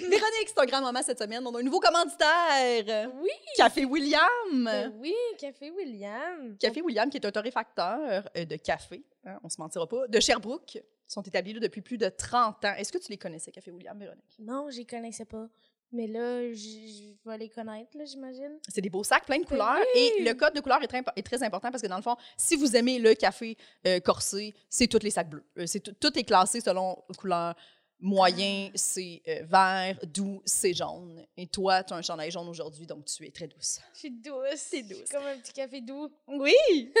Véronique, c'est un grand moment cette semaine. On a un nouveau commanditaire. Oui. Café William. Ben oui, Café William. Café William, qui est un torréfacteur euh, de café, hein, on se mentira pas, de Sherbrooke. Ils sont établis là depuis plus de 30 ans. Est-ce que tu les connaissais, Café William, Véronique? Non, je les connaissais pas. Mais là, je vais les connaître, j'imagine. C'est des beaux sacs plein de Ben couleurs. oui! Et le code de couleur est très, est très important parce que, dans le fond, si vous aimez le café euh, corsé, c'est tous les sacs bleus. Euh, c'est tout, tout est classé selon couleur. Moyen, c'est euh, vert. Doux, c'est jaune. Et toi, tu as un chandail jaune aujourd'hui, donc tu es très douce. Je suis douce. Suis douce. Comme un petit café doux. Oui!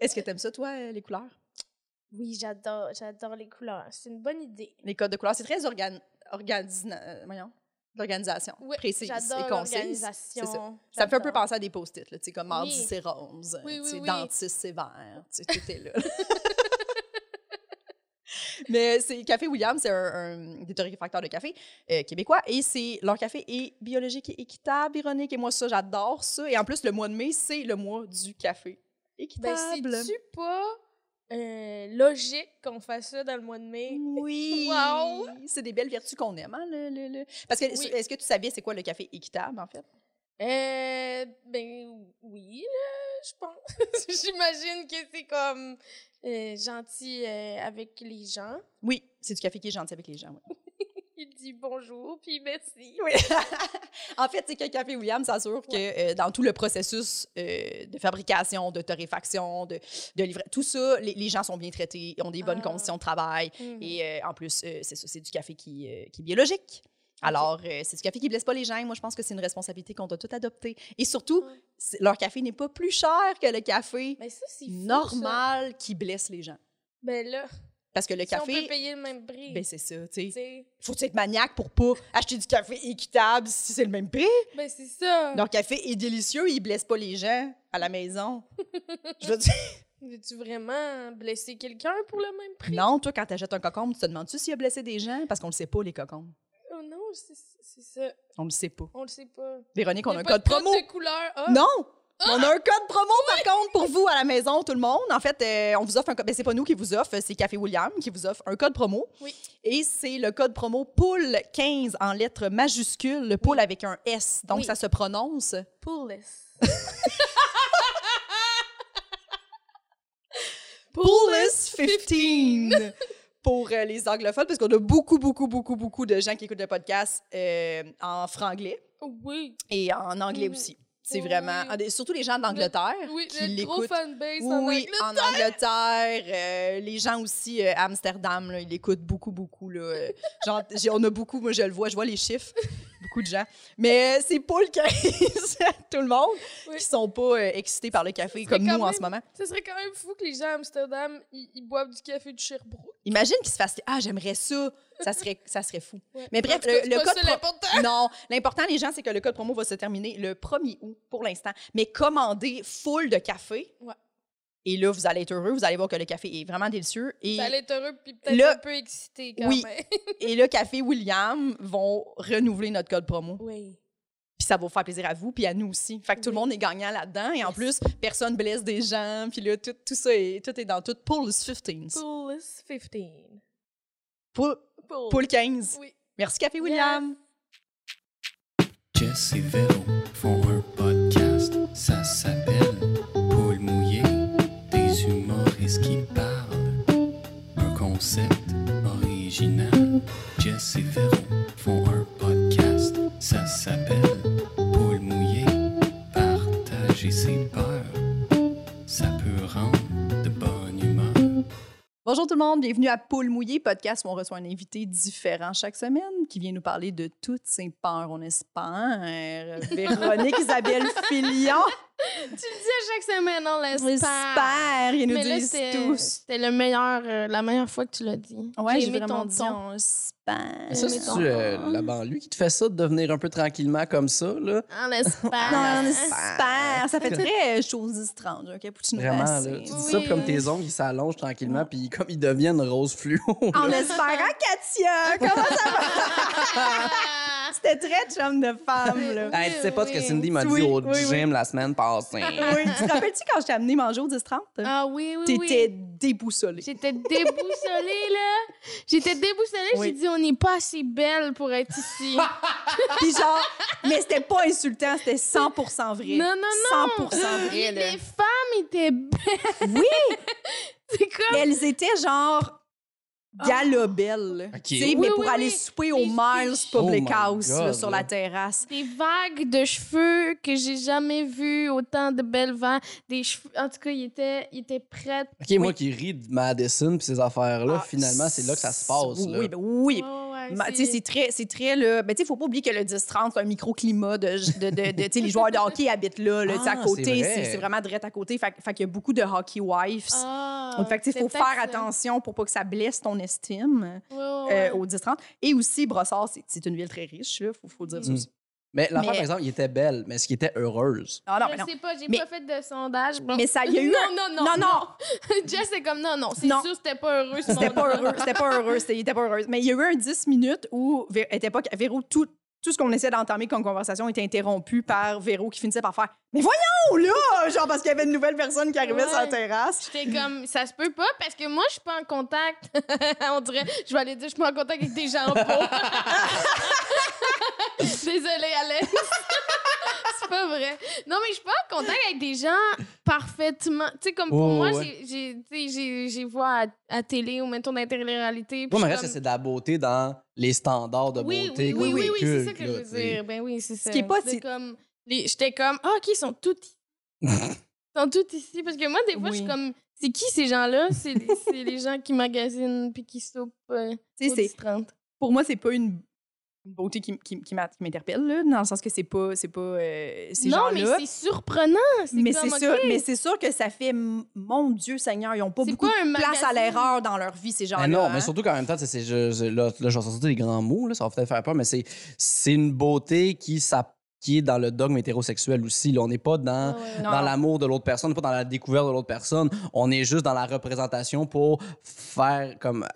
Est-ce que tu aimes ça, toi, euh, les couleurs? Oui, j'adore. J'adore les couleurs. C'est une bonne idée. Les codes de couleur, c'est très organ... organisna- euh, l'organisation Oui, précise et concise. l'organisation. C'est ça. Ça me fait un peu penser à des post-it, comme mardi, Oui. c'est rose, Oui, dentiste, c'est vert, tout est là. Mais c'est Café William, c'est un, un des torréfacteurs de café euh, québécois et c'est leur café est biologique et équitable, ironique. Et moi, ça, j'adore ça. Et en plus, le mois de mai, c'est le mois du café Ben, équitable. c'est-tu pas euh, logique qu'on fasse ça dans le mois de mai? oui! Wow! C'est des belles vertus qu'on aime, hein, le, le- le- Parce que, Oui. est-ce que tu savais c'est quoi le café équitable, en fait? Euh, ben oui, là, je pense. J'imagine que c'est comme euh, gentil euh, avec les gens. Oui, c'est du café qui est gentil avec les gens, oui. Il dit bonjour, puis merci. Oui. en fait, c'est que Café William s'assure que euh, dans tout le processus euh, de fabrication, de torréfaction, de, de livra- tout ça, les, les gens sont bien traités, ont des bonnes Ah. conditions de travail. Mhm. Et euh, en plus, c'est ça, c'est du café qui, qui est biologique. Alors, euh, c'est du café qui blesse pas les gens. Moi, je pense que c'est une responsabilité qu'on doit tout adopter. Et surtout, Ouais. leur café n'est pas plus cher que le café ça, ça. normal qui blesse les gens. Ben là, Parce que le si on peut café, payer le même prix, ben c'est ça, tu sais, Faut être maniaque pour pas acheter du café équitable si c'est le même prix. ben c'est ça. Leur café est délicieux, il blesse pas les gens à la maison. Je veux dire, Veux-tu vraiment blesser quelqu'un pour le même prix? non, toi, quand t'achètes un cocombe, tu te demandes-tu s'il a blessé des gens? Parce qu'on le sait pas, les cocombes. C'est ça? On le sait pas. On le sait pas. Véronique, on a un code de promo. de couleur. Ah! Non! On a un code promo, par contre, pour vous à la maison, tout le monde. En fait, euh, on vous offre un code. Ben, c'est pas nous qui vous offre, c'est Café William qui vous offre un code promo. Oui. Et c'est le code promo POUL15 en lettres majuscules, le poule avec un S. Donc, Oui. ça se prononce Poolless. Poulless 15 pour euh, les anglophones, parce qu'on a beaucoup, beaucoup, beaucoup, beaucoup de gens qui écoutent le podcast euh, en franglais Oui. et en anglais aussi. C'est Oui. vraiment... Surtout les gens d'Angleterre Oui, qui l'écoutent. fanbase en Oui, anglais. en Angleterre. euh, les gens aussi à Amsterdam, là, ils l'écoutent beaucoup, beaucoup. Là, genre, on a beaucoup, moi je le vois, je vois les chiffres, beaucoup de gens. Mais c'est pas le cas, tout le monde, Oui. qui sont pas euh, excités par le café comme nous en ce moment. Ce serait quand même fou que les gens à Amsterdam, ils, ils boivent du café de Sherbrooke. Imagine qu'ils se fassent Ah, j'aimerais ça. Ça serait, ça serait fou. Ouais. Mais bref, le- le code pro-. Non, l'important, les gens, c'est que le code promo va se terminer le 1er août pour l'instant. Mais commandez full de café. Ouais. Et là, vous allez être heureux. Vous allez voir que le café est vraiment délicieux. Et, Ça allait être heureux puis peut-être Là- un peu excité quand Oui. même. et le Café William vont renouveler notre code promo. Oui. Puis ça va vous faire plaisir à vous, puis à nous aussi. Fait que tout le monde est gagnant là-dedans. Et en plus, personne blesse des gens. Puis là, tout, tout ça est, tout est dans tout. Pour le 15. Poolless 15. Pour, Pool. pour le 15. Oui. Merci, Café William. Jess et Véro font un humoristes qui parlent. Un concept original. Jess et Véro font un podcast, ça s'appelle Paul mouillé, partager ses peurs, ça peut rendre de bonne humeur. Bonjour tout le monde, bienvenue à Poule Mouillé, podcast où on reçoit un invité différent chaque semaine qui vient nous parler de toutes ses peurs, on espère. Véronique Isabelle Filion. Tu le dis à chaque semaine, on l'espère. J'espère, il nous Mais là, disent c'était tous. c'était le meilleur, euh, la meilleure fois que tu l'as dit. Ouais, j'ai vraiment ton dit ton. on espère. Ça, c'est ton- la banlieue qui te fait ça, de devenir un peu tranquillement comme ça, là? On l'espère. Non, on espère. Ça fait très chose étrange, un cappuccino Vraiment, là. Tu dis Oui. ça, puis comme tes ongles, ils s'allongent tranquillement, puis comme ils deviennent rose fluo. En espérant, Katia, comment ça va? C'était très chum de femme, là. Hey, tu sais pas ce que. Cindy m'a dit Oui, au oui, oui. gym la semaine passée. Oui. Tu te rappelles-tu quand je t'ai amené manger au 10-30? Ah oui, oui, T'étais oui. déboussolée. J'étais déboussolée, là. J'étais déboussolée. Oui. J'ai dit, on n'est pas assez belle pour être ici. Puis genre, mais c'était pas insultant, c'était 100% vrai. Non, non, non. 100 vrai, là. Les femmes étaient belles. Oui, C'est comme. elles étaient genre galobelles. Ok. Tu sais, Oui, mais oui, pour aller oui. souper au Des- Miles Public Oh my House là, God, sur là. la terrasse. Des vagues de cheveux que j'ai jamais vues, autant de belles vagues. Des cheveux. En tout cas, ils étaient, ils étaient prêts. OK, moi qui ris de Madison puis ces affaires-là, Ah, finalement, c'est là que ça se passe. là. Oui, ben oui. Ouais, ouais, Ma- tu sais, c'est très, c'est très là. Ben, tu sais, faut pas oublier que le 10-30, c'est un microclimat de, de, de, de- tu sais, les joueurs de hockey habitent là, là, tu sais, à Ah, côté, c'est vrai. c'est c'est vraiment direct à côté. Fait, fait qu'il y a beaucoup de hockey wives. Ah, Donc, fait que, tu sais, c'est faut peut-être faire ça. attention pour pas que ça blesse ton estime Ouais, ouais, euh, au 10-30. Et aussi, Brossard, c'est- c'est une ville très riche, là, faut, faut dire ça Mm. aussi. Mais l'affaire, Mais- par exemple, il était belle, mais est-ce qu'il était heureuse? Ah non, je non. sais pas, j'ai Mais- pas fait de sondage. Bon. Mais ça, il y a eu non, un- non, non, Non, non. Jess est comme non, non, c'est sûr, c'était pas heureux. ce C'était pas heureux, c'était pas heureux, il était pas heureuse. Mais il y a eu un 10 minutes où Vé- était pas Véro tout tout ce qu'on essayait d'entamer comme conversation était interrompu par Véro qui finissait par faire Mais voyons là, genre parce qu'il y avait une nouvelle personne qui arrivait Ouais. sur la terrasse. J'étais comme, ça se peut pas parce que moi, je suis pas en contact. On dirait, je vais aller dire, je suis pas en contact avec des gens pauvres. Désolée, Alex. C'est pas vrai. Non, mais je suis pas en contact avec des gens parfaitement. Tu sais, comme pour Ouais, moi, ouais. j'ai- j'ai tu sais, j'ai- j'ai vois à, à télé ou mettons dans la télé-réalité. Moi, je mais reste comme- c'est de la beauté dans les standards de oui, beauté oui, oui, oui, oui, c'est ça que là, je veux dire. Ben oui, c'est ça. qui est pas C'est si- comme, les- J'étais comme, ah, OK, ils sont tous ici. Ils sont tous ici. Parce que moi, des fois, je suis comme, c'est qui ces gens-là? C'est les, c'est les gens qui magasinent puis qui soupent euh, Tu sais, au c'est 10-30. pour moi c'est pas une une beauté qui, qui, qui m'interpelle là, dans le sens que c'est pas c'est pas euh, ces Non, mais gens-là. c'est surprenant. Mais comme, c'est sûr, mais c'est sûr que ça fait mon Dieu Seigneur, ils ont pas C'est beaucoup de place à l'erreur dans leur vie ces gens-là. Mais non, hein? mais surtout qu'en même temps, c'est, là, là, je vais sortir des grands mots, là, ça va peut-être faire peur, mais c'est, c'est une beauté qui, ça, qui est dans le dogme hétérosexuel aussi. Là. On n'est pas dans, dans l'amour de l'autre personne, on pas dans la découverte de l'autre personne. On est juste dans la représentation pour faire comme.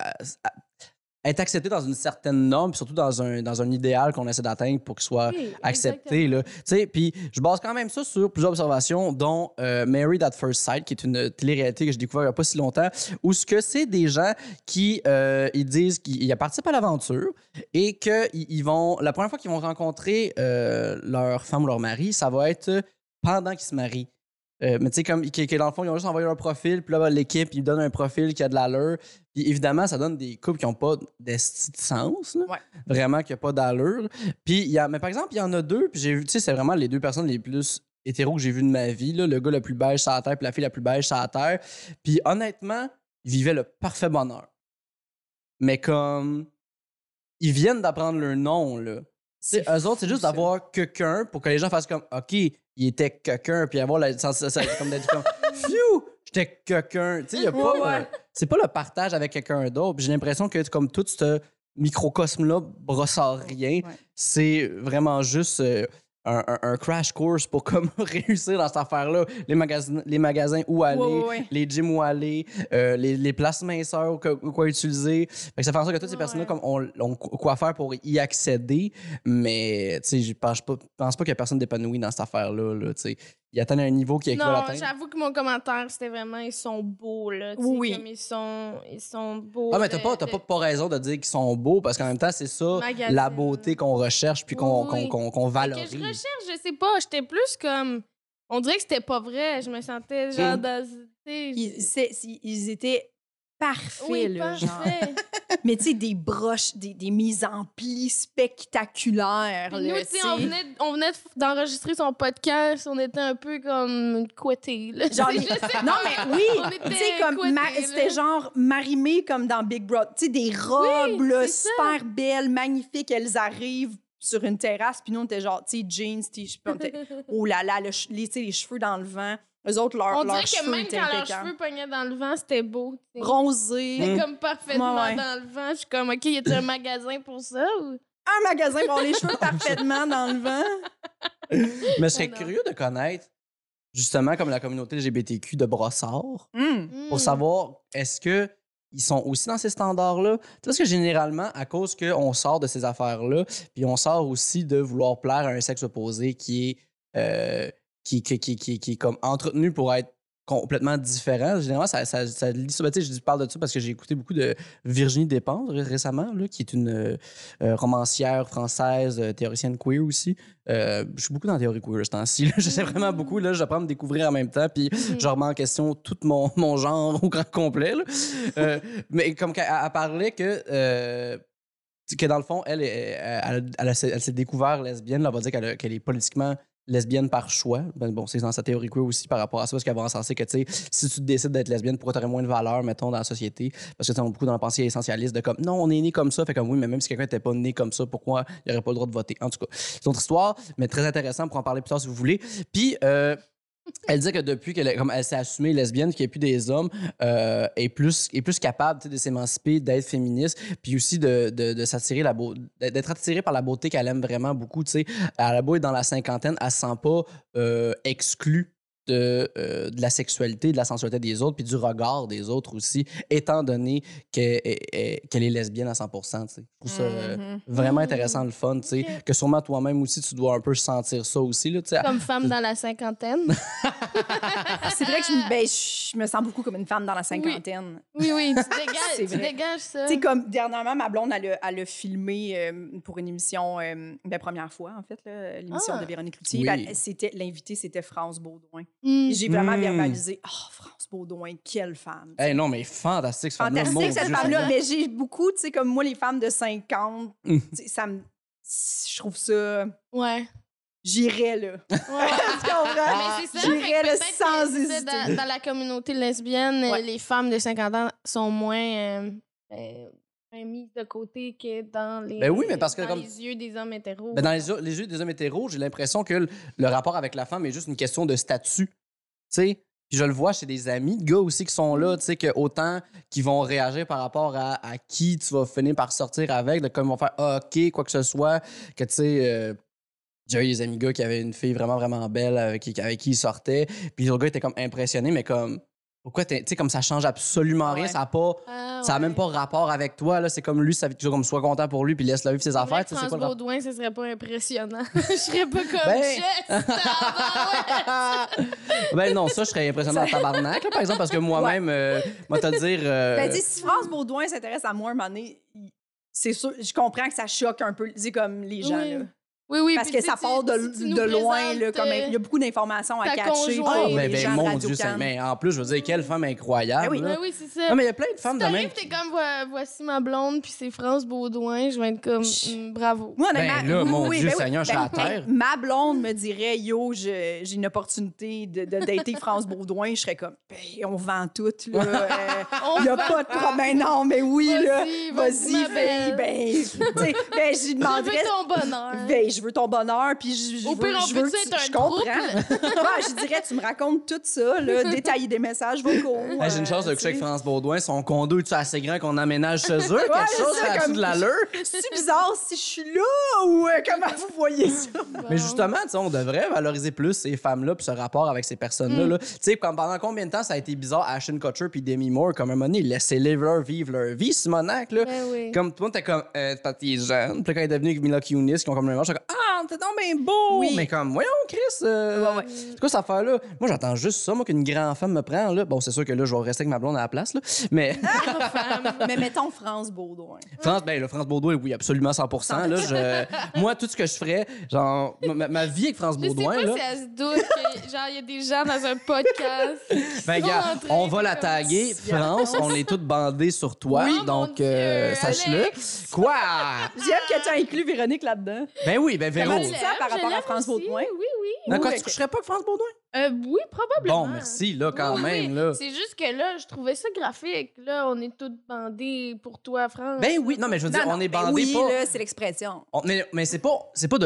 Être accepté dans une certaine norme, puis surtout dans un, dans un idéal qu'on essaie d'atteindre pour qu'il soit Oui, accepté. Là. Tu sais, Puis je base quand même ça sur plusieurs observations, dont euh, Married at First Sight, qui est une télé-réalité que j'ai découvert il n'y a pas si longtemps, où ce que c'est des gens qui euh, ils disent qu'ils ils participent à l'aventure et que ils ils vont la première fois qu'ils vont rencontrer euh, leur femme ou leur mari, ça va être pendant qu'ils se marient. Euh, mais tu sais, comme que, que dans le fond, ils ont juste envoyé leur profil, puis là, ben, l'équipe, ils donnent un profil qui a de l'allure. Puis évidemment, ça donne des couples qui n'ont pas de sens, là. Ouais. vraiment, qui n'ont pas d'allure. Puis, il y a, mais par exemple, il y en a deux, puis j'ai vu, tu sais, c'est vraiment les deux personnes les plus hétéros que j'ai vues de ma vie, là, le gars le plus beige sur la terre, puis la fille la plus beige sur la terre. Puis honnêtement, ils vivaient le parfait bonheur. Mais comme, ils viennent d'apprendre leur nom, là. Sais, eux autres, c'est juste d'avoir quelqu'un pour que les gens fassent comme, OK, il était quelqu'un, puis avoir la. Ça- comme d'être comme, phew, j'étais quelqu'un. Tu sais, pas. Ouais, c'est pas le partage avec quelqu'un d'autre. J'ai l'impression que, comme tout ce microcosme-là brossard rien, Ouais. c'est vraiment juste. euh, un, un- un crash course pour comme réussir dans cette affaire-là. Les magasins, les magasins où aller, Ouais, ouais, ouais. les gyms où aller, euh, les, les places minceurs quoi utiliser. Fait que ça fait en sorte que toutes ces Ouais, personnes-là comme ont, ont quoi faire pour y accéder, mais je pense pas, pense pas qu'il y a personne d'épanoui dans cette affaire-là. Là. Ils atteignent un niveau qui est Non, j'avoue que mon commentaire, c'était vraiment, ils sont beaux, là. tu sais, Oui. Comme ils sont, ils sont beaux. Ah, mais t'as de- pas, de- pas, pas raison de dire qu'ils sont beaux parce qu'en même temps, c'est ça Magazine. la beauté qu'on recherche puis qu'on Oui, qu'on Que je recherche, je sais pas. J'étais plus comme. On dirait que c'était pas vrai. Je me sentais genre Mm. dans. ils étaient parfaits, oui, là, genre. parfait. Mais tu sais, des broches, des, des mises en pli spectaculaires. Puis là, nous, tu sais, on venait, on venait de- d'enregistrer son podcast. On était un peu comme couettés, là. Genre, pas. non, mais oui! Tu sais, comme, ma- c'était genre marimé comme dans Big Brother. Tu sais, des robes, là, c'est ça. super belles, magnifiques. Elles arrivent sur une terrasse, puis nous, on était genre, tu sais, jeans, t-shirt, oh là là, le les, les cheveux dans le vent. Eux autres, leur, On dirait que cheveux même quand leurs cheveux pognaient dans le vent, c'était beau. Bronzés. C'était comme parfaitement Ouais, ouais. dans le vent. Je suis comme, OK, y a-t-il un magasin pour ça? Ou... Un magasin pour les cheveux parfaitement dans le vent. Mais je serais non. curieux de connaître, justement, comme la communauté LGBTQ de Brossard. Hmm. pour savoir est-ce que ils sont aussi dans ces standards-là? Tu sais, Parce que généralement, à cause qu'on sort de ces affaires-là, puis on sort aussi de vouloir plaire à un sexe opposé qui est, euh, qui, qui, qui, qui, qui est comme entretenu pour être complètement différent. Généralement, ça, ça, ça lit ça. Ben, je parle de ça parce que j'ai écouté beaucoup de Virginie Despentes ré- récemment, là, qui est une euh, euh, romancière française, euh, théoricienne queer aussi. Euh, je suis beaucoup dans la théorie queer ce temps-ci. J'essaie vraiment beaucoup. Là, j'apprends à me découvrir en même temps. Puis je remets en question tout mon, mon genre au grand complet. là. Mais comme qu'elle elle parlait que. que dans le fond, elle, elle, elle, elle s'est- elle s'est découvert lesbienne. là, on va dire qu'elle est politiquement lesbienne par choix. Ben, bon, c'est dans sa théorie aussi par rapport à ça, parce qu'elle va en senser que, tu sais, si tu décides d'être lesbienne, pourquoi tu aurais moins de valeur, mettons, dans la société? Parce que, tu beaucoup dans la pensée essentialiste de comme, non, on est né comme ça, fait comme, oui, mais même si quelqu'un n'était pas né comme ça, pourquoi il n'aurait pas le droit de voter? En tout cas, c'est une autre histoire, mais très intéressant pour en parler plus tard si vous voulez. Puis, euh, elle dit que depuis qu'elle comme elle s'est assumée lesbienne, qu'il n'y a plus des hommes, euh, est, plus, plus capable de s'émanciper, d'être féministe, puis aussi de, de, de s'attirer la d'être attirée par la beauté qu'elle aime vraiment beaucoup. tu sais. Elle a beau être dans la cinquantaine, elle se sent pas euh, exclue de, euh, de la sexualité, de la sensualité des autres, puis du regard des autres aussi, étant donné qu'elle est, qu'elle est lesbienne à 100 tu sais. Je trouve ça euh, Mhm. vraiment Mhm. intéressant, le fun, tu sais. Que sûrement toi-même aussi, tu dois un peu sentir ça aussi, là, tu sais. Comme femme dans la cinquantaine? C'est vrai que je, me- ben, je me sens beaucoup comme une femme dans la cinquantaine. Oui, oui, tu dégages, tu dégages ça. Tu sais, comme dernièrement, ma blonde, elle a, elle a filmé euh, pour une émission, euh, la première fois, en fait, là, l'émission Ah. de Véronique Cloutier. Oui. Ben, c'était, l'invité, c'était France Baudouin. Mm. J'ai vraiment Mm. verbalisé, oh, France Baudouin, quelle femme. Hey, non, mais fantastique, ce femme-là. Mon Fantastique, cette femme-là. Mais j'ai beaucoup, tu sais, comme moi, les femmes de 50, Mm. tu sais, ça me. Je trouve ça. Ouais. J'irais, là. Ouais. tu comprends? Mais c'est ça, J'irais, là, sans que hésiter. Dans, dans la communauté lesbienne, Ouais. les femmes de 50 ans sont moins euh, euh, mises de côté que dans les, Ben oui, mais parce que dans comme- les yeux des hommes hétéros. Ben, dans les, yeux- les yeux des hommes hétéros, j'ai l'impression que le, le rapport avec la femme est juste une question de statut. Tu sais? Puis je le vois chez des amis de gars aussi qui sont là, tu sais, que autant qui vont réagir par rapport à, à qui tu vas finir par sortir avec, de comme ils vont faire Ah, OK, quoi que ce soit, que tu sais. euh, j'ai eu des amis gars qui avaient une fille vraiment, vraiment belle avec qui, avec qui ils sortaient. Puis le gars était comme impressionné, mais comme. Pourquoi, t'es- tu sais, comme ça change absolument rien, Ouais. ça n'a pas. Ah, Ça ouais. même pas rapport avec toi, là. C'est comme lui, ça veut toujours comme sois content pour lui, puis laisse-le vivre ses affaires. c'est France quoi le? Baudouin, ce serait pas impressionnant. je serais pas comme Ben- ben non, ça, je serais impressionné en tabarnak, là, par exemple, parce que moi-même, euh, moi, te dire. euh, Ben, sais, si France Baudouin s'intéresse à moi un moment donné, c'est sûr, je comprends que ça choque un peu, sais, comme les gens, Oui. là. Oui, oui. Parce que ça part de, loin, là, comme euh, il y a beaucoup d'informations à conjointe. Ah, les ben, ben, mon Dieu, mais en plus, je veux dire, quelle femme incroyable. Ben oui. là. Oui, c'est ça. Non, mais il y a plein de femmes si de même. t'arrives, t'es comme, Vo- voici ma blonde, puis c'est France Baudouin, je vais être comme, mm, bravo. Moi, Ben là, oui, mon oui, Dieu ben. Seigneur, je suis à Ben, terre. Ma blonde me dirait, yo, j'ai une opportunité de, de dater France Baudouin. Je serais comme, ben, on vend tout, là. Il n'y a pas de problème. Non, mais oui, là. Vas-y, Vas-y, ma. Ben, tu sais, ben, j'y Je demanderais. ton bonheur. Ben, je veux ton bonheur, puis je, je Au veux, pire, on je veux peut-tu que tu- être un je comprends. ouais, je dirais, tu me racontes tout ça, là, détailler des messages vocaux. J'ai une chance de euh, coucher avec. France Baudouin. Son condo est assez grand qu'on emménage chez eux? Quelque c'est chose, ça, ça a comme- de l'allure? C'est bizarre si je suis là ou euh, comment vous voyez ça? Mais justement, tu sais, on devrait valoriser plus ces femmes-là puis ce rapport avec ces personnes-là. Mm. là. Tu sais, comme pendant combien de temps ça a été bizarre Ashton Kutcher puis Demi Moore, comme un moment donné, laissez-les leur vivre leur vie, Simonac, là? Ben oui. Comme tout le monde était comme, euh, est jeune. Puis là, quand il est devenu avec Mila Kunis, qui ont comme le même âge, j'étais comme, ah, t'es donc bien beau! Oui. Mais comme, voyons, Chris, euh, Ouais, ouais. c'est quoi cette affaire-là? Moi, j'attends juste ça, moi, qu'une grande femme me prend, là. Bon, c'est sûr que là, je vais rester avec ma blonde à la place, là. Mais Mais mettons France Baudouin. France, ben, le France Baudouin, oui, absolument 100 là, je... Moi, tout ce que je ferais, genre, ma, ma vie avec France Je sais Baudouin, pas là. si elle se doute que, genre, il y a des gens dans un podcast. Ben, gars, on va la taguer. France, on est toutes bandées sur toi. Oui, donc, euh, sache-le. Quoi? J'aime que tu as inclus Véronique là-dedans. Ben oui, ben Véro. L'aime, ça par je rapport à France aussi. Baudouin? Oui, oui. D'accord, Oui, tu ok. coucherais pas avec France Baudouin? Euh, oui, probablement. Bon, merci, là, quand Oui, même, là. C'est juste que là, je trouvais ça graphique. Là, on est toutes bandées pour toi, France. Ben oui, non, mais je veux dire, Non, on non, est ben bandés oui, pas. là, c'est l'expression. On- mais mais c'est pas, c'est pas de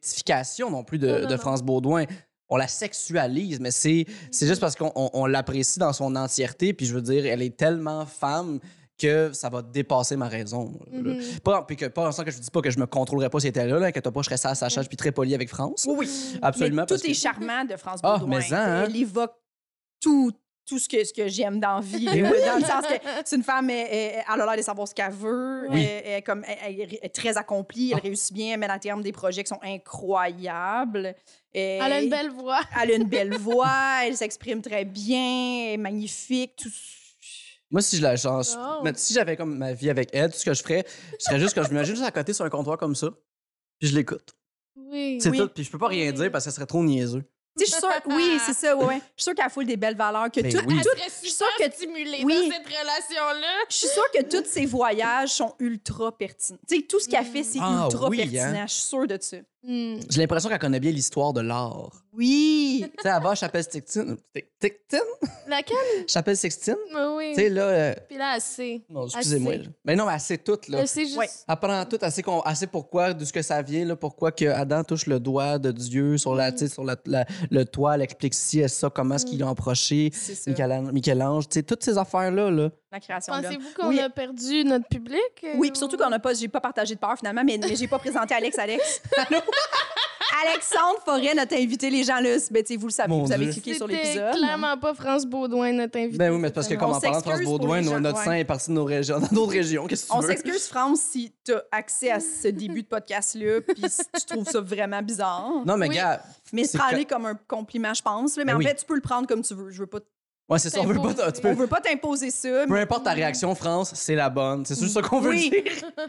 l'objectification non plus de, Non, non, de non. France Baudouin. On la sexualise, mais c'est, c'est juste parce qu'on on- on l'apprécie dans son entièreté. Puis je veux dire, elle est tellement femme que ça va dépasser ma raison. Pas, puis que, pas le sens que je dis pas que je me contrôlerais pas si elle était là, là que t'as pas, je serais ça à sa charge puis très poli avec France. Oui, oui. Absolument. Mais tout parce que- est charmant de France Ah, Baudouin. mais ça, hein? Elle évoque tout, tout ce que, ce que j'aime dans la vie. Là, oui. Dans le sens que c'est une femme, elle, elle- elle a l'air de savoir ce qu'elle veut. Oui. Elle, comme, elle- elle est très accomplie. Elle Ah. réussit bien. Elle mène à terme des projets qui sont incroyables. Et- Elle a une belle voix. elle a une belle voix. Elle s'exprime très bien. Elle est magnifique. Tout... Moi, si je la change, Oh. mais si j'avais comme ma vie avec elle, tout ce que je ferais, je serais juste que je m'imagine juste à côté sur un comptoir comme ça, puis je l'écoute. Oui. C'est Oui. tout, puis je peux pas rien dire parce que ça serait trop niaiseux. Tu sais, je suis sûre. Oui, c'est ça. Ouais, ouais. Je suis sûre qu'elle foule des belles valeurs. Que Ben tout, oui. Tout- je suis sûre que stimulée oui. dans cette relation-là. Je suis sûre que tous ces voyages sont ultra pertinents. Tu sais, tout ce qu'elle fait, c'est Ah ultra oui, pertinent. hein? Je suis sûre de ça. Hmm. J'ai l'impression qu'elle connaît bien l'histoire de l'art. Oui. tu sais, elle va à Chapelle Sixtine. Sixtine? Laquelle? Chapelle Sixtine? Oui. Tu sais, là. euh, Puis là, assez. Non, excusez-moi. Assez. là. Mais non, mais elle sait tout, là. Elle sait juste. Ouais. Elle prend tout, assez, assez pourquoi, d'où ce que ça vient, là, pourquoi que Adam touche le doigt de Dieu sur, la, Mm. sur la, la- le toit, elle explique ci et ça, comment est-ce qu'il a approché C'est ça. Michel- Michel-Ange, tu sais, toutes ces affaires-là, là. La création de. Pensez-vous qu'on Oui. a perdu notre public? euh, Oui, puis surtout qu'on n'a pas, j'ai pas partagé de peur finalement, mais, mais j'ai pas présenté Alex. Alex. Alexandre Forêt, notre invité, les gens là, ben, tu sais, vous le savez, Mon vous avez Dieu. cliqué sur l'épisode. clairement pas France Baudouin, notre invité. Ben oui, mais c'est parce que comme On en parlant de France Baudouin, notre ouais. sang est parti de nos régions, dans d'autres régions. Qu'est-ce que tu On veux? s'excuse, France, si tu as accès à ce début de podcast-là, puis si tu trouves ça vraiment bizarre. Non, mais Oui. gars, Mais c'est prends-le comme un compliment, je pense. là. Mais Ben en oui. fait, tu peux le prendre comme tu veux. Je veux pas, ouais, c'est ça, on veut pas. Tu peux, on veut pas t'imposer ça. peu mais importe ta réaction, France, c'est la bonne. C'est juste ça qu'on veut Oui. dire.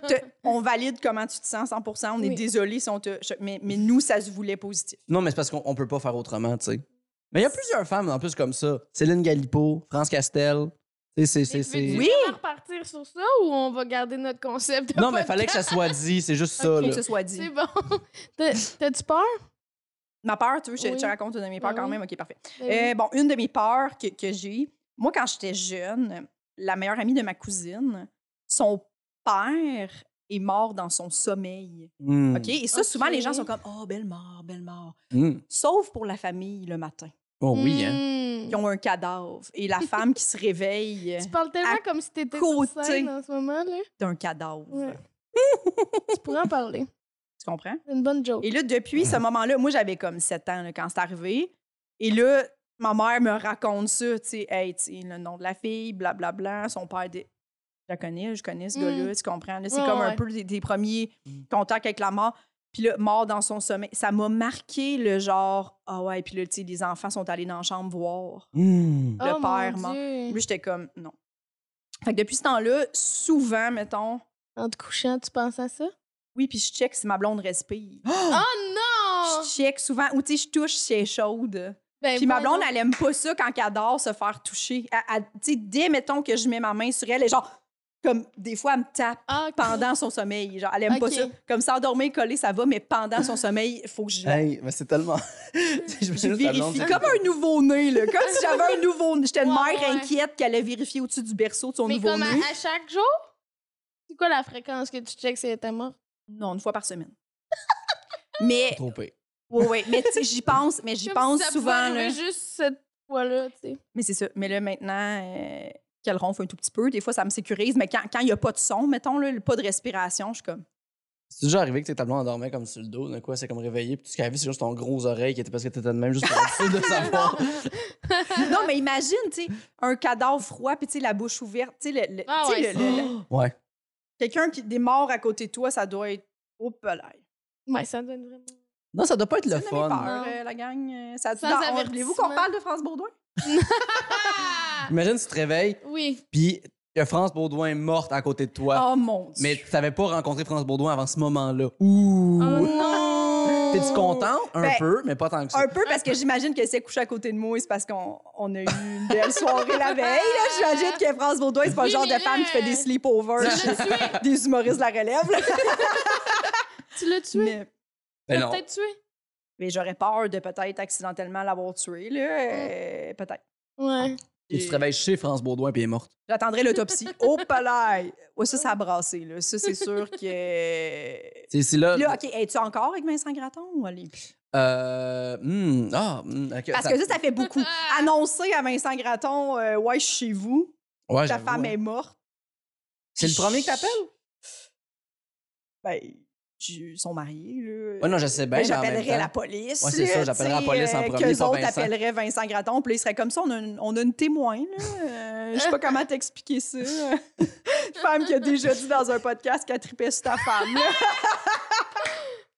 te- on valide comment tu te sens 100% On est Oui. désolé si on te. je- Mais, mais nous, ça se voulait positif. Non, mais c'est parce qu'on on peut pas faire autrement, tu sais. Mais il y a plusieurs femmes en plus comme ça. Céline Galipo, France Castel. Tu sais, c'est. c'est- c'est- Oui. vraiment repartir sur ça ou on va garder notre concept? de Non, mais fallait que ça soit dit, c'est juste ça, Faut là. que ce soit dit. C'est bon. T'as- T'as-tu peur? Ma peur, tu veux, je Oui. te raconte une de mes peurs Ben quand oui. même. OK, parfait. Ben Euh, bon, une de mes peurs que, que j'ai, moi, quand j'étais jeune, la meilleure amie de ma cousine, son père est mort dans son sommeil. Hmm. OK? Et ça, souvent, les gens sont comme Oh, belle mort, belle mort. Hmm. Sauf pour la famille le matin. Oh oui, hein. Hmm. Ils ont un cadavre. Et la femme qui se réveille Tu parles tellement à comme si t'étais côté. sur scène en ce moment, là. d'un cadavre. Ouais. tu pourrais en parler. Tu comprends? C'est une bonne joke. Et là, depuis ce moment-là, moi, j'avais comme 7 ans là, quand c'est arrivé. Et là, ma mère me raconte ça, tu sais, hey, tu sais, le nom de la fille, blablabla, son père. dé- Je la connais, je connais ce Mm. gars-là, tu comprends? là, C'est Ouais, comme un peu des, des premiers contacts avec la mort. Puis là, mort dans son sommeil. Ça m'a marqué le genre, ah ouais, puis là, tu sais, les enfants sont allés dans la chambre voir. Hmm. le oh, père mort. Lui, j'étais comme, non. Fait que depuis ce temps-là, souvent, mettons, En te couchant, tu penses à ça? Oui, puis je check si ma blonde respire. Oh non! Je check souvent, ou tu sais, je touche si elle est chaude. Ben, Puis ma blonde, elle aime pas ça quand elle adore se faire toucher. Elle- elle- dès, mettons, que je mets ma main sur elle, elle est genre, comme, des fois, elle me tape Ah, pendant son sommeil. Genre, elle aime pas ça. Comme s'endormir, coller, ça va, mais pendant son sommeil, il faut que je... Hey, mais c'est tellement. je vérifie comme un nouveau-né, là. Comme si j'avais un nouveau-né. J'étais une Ouais, mère ouais. inquiète qu'elle allait vérifier au-dessus du berceau de son Mais comme à, nouveau-né. à chaque jour? C'est quoi la fréquence que tu checks si elle était morte? Non, une fois par semaine. mais, Trop pire. oui, oui, mais tu sais, j'y pense, mais j'y pense ça souvent. là. juste cette fois-là, tu sais. Mais c'est ça. Mais là, maintenant, euh, qu'elle ronfle un tout petit peu, des fois, ça me sécurise. Mais quand il n'y a pas de son, mettons, là, pas de respiration, je suis comme. C'est déjà arrivé que tes tableaux endormaient comme sur le dos, de quoi, c'est comme réveillé, puis tout ce qu'il y avait, c'est juste ton gros oreille qui était parce que t'étais de même, juste pour être de savoir. non, mais imagine, tu sais, un cadavre froid, puis tu sais, la bouche ouverte. Tu sais, le, le- Ah tu sais, ouais, le- le- le- ouais. Quelqu'un qui est mort à côté de toi, ça doit être. Oh, pelaille. Ouais, ça donne vraiment. Non, ça doit pas être le Ça me fait fun. peur, euh, la gang. euh, Ça. Voulez-vous qu'on parle de France Baudouin? Imagine, tu te réveilles, Oui. puis il y a France Baudouin morte à côté de toi, Oh mon Dieu. mais tu t'avais pas rencontré France Baudouin avant ce moment-là. Ouh! Oh non! T'es-tu content? Un Ben, peu, mais pas tant que ça. Un peu parce que j'imagine qu'elle s'est couchée à côté de moi, c'est parce qu'on on a eu une belle soirée la veille. là. J'imagine que France Baudouin, c'est pas le genre de femme qui fait des sleepovers des humoristes de la relève. là. Tu l'as tué! Mais, Ben Tu l'as non. peut-être tué? mais j'aurais peur de peut-être accidentellement l'avoir tué. Là. Euh, peut-être. Ouais. Et tu te réveilles chez France Baudouin, puis elle est morte. J'attendrai l'autopsie. Oh, palais! Ouais, ça, ça a brassé. Là. Ça, c'est sûr que. C'est c'est là. Là, OK, es-tu encore avec Vincent Gratton ou plus? Euh. hmm, ah, hmm, ok, Parce que ça, ça fait beaucoup. Annoncer à Vincent Gratton, euh, ouais, je suis chez vous, Ouais, ta j'avoue, femme ouais. est morte. C'est le premier que t'appelles? Ben, ils sont mariés. Là. Ouais, non, je sais bien. Ben, j'appellerais la police. Ouais, c'est ça, j'appellerais la police en euh, premier, Qu'eux autres appelleraient Vincent Gratton, puis là, il serait comme ça, on a une, on a une témoin, là. Euh, je sais pas comment t'expliquer ça. une femme qui a déjà dit dans un podcast qu'elle tripait sur ta femme.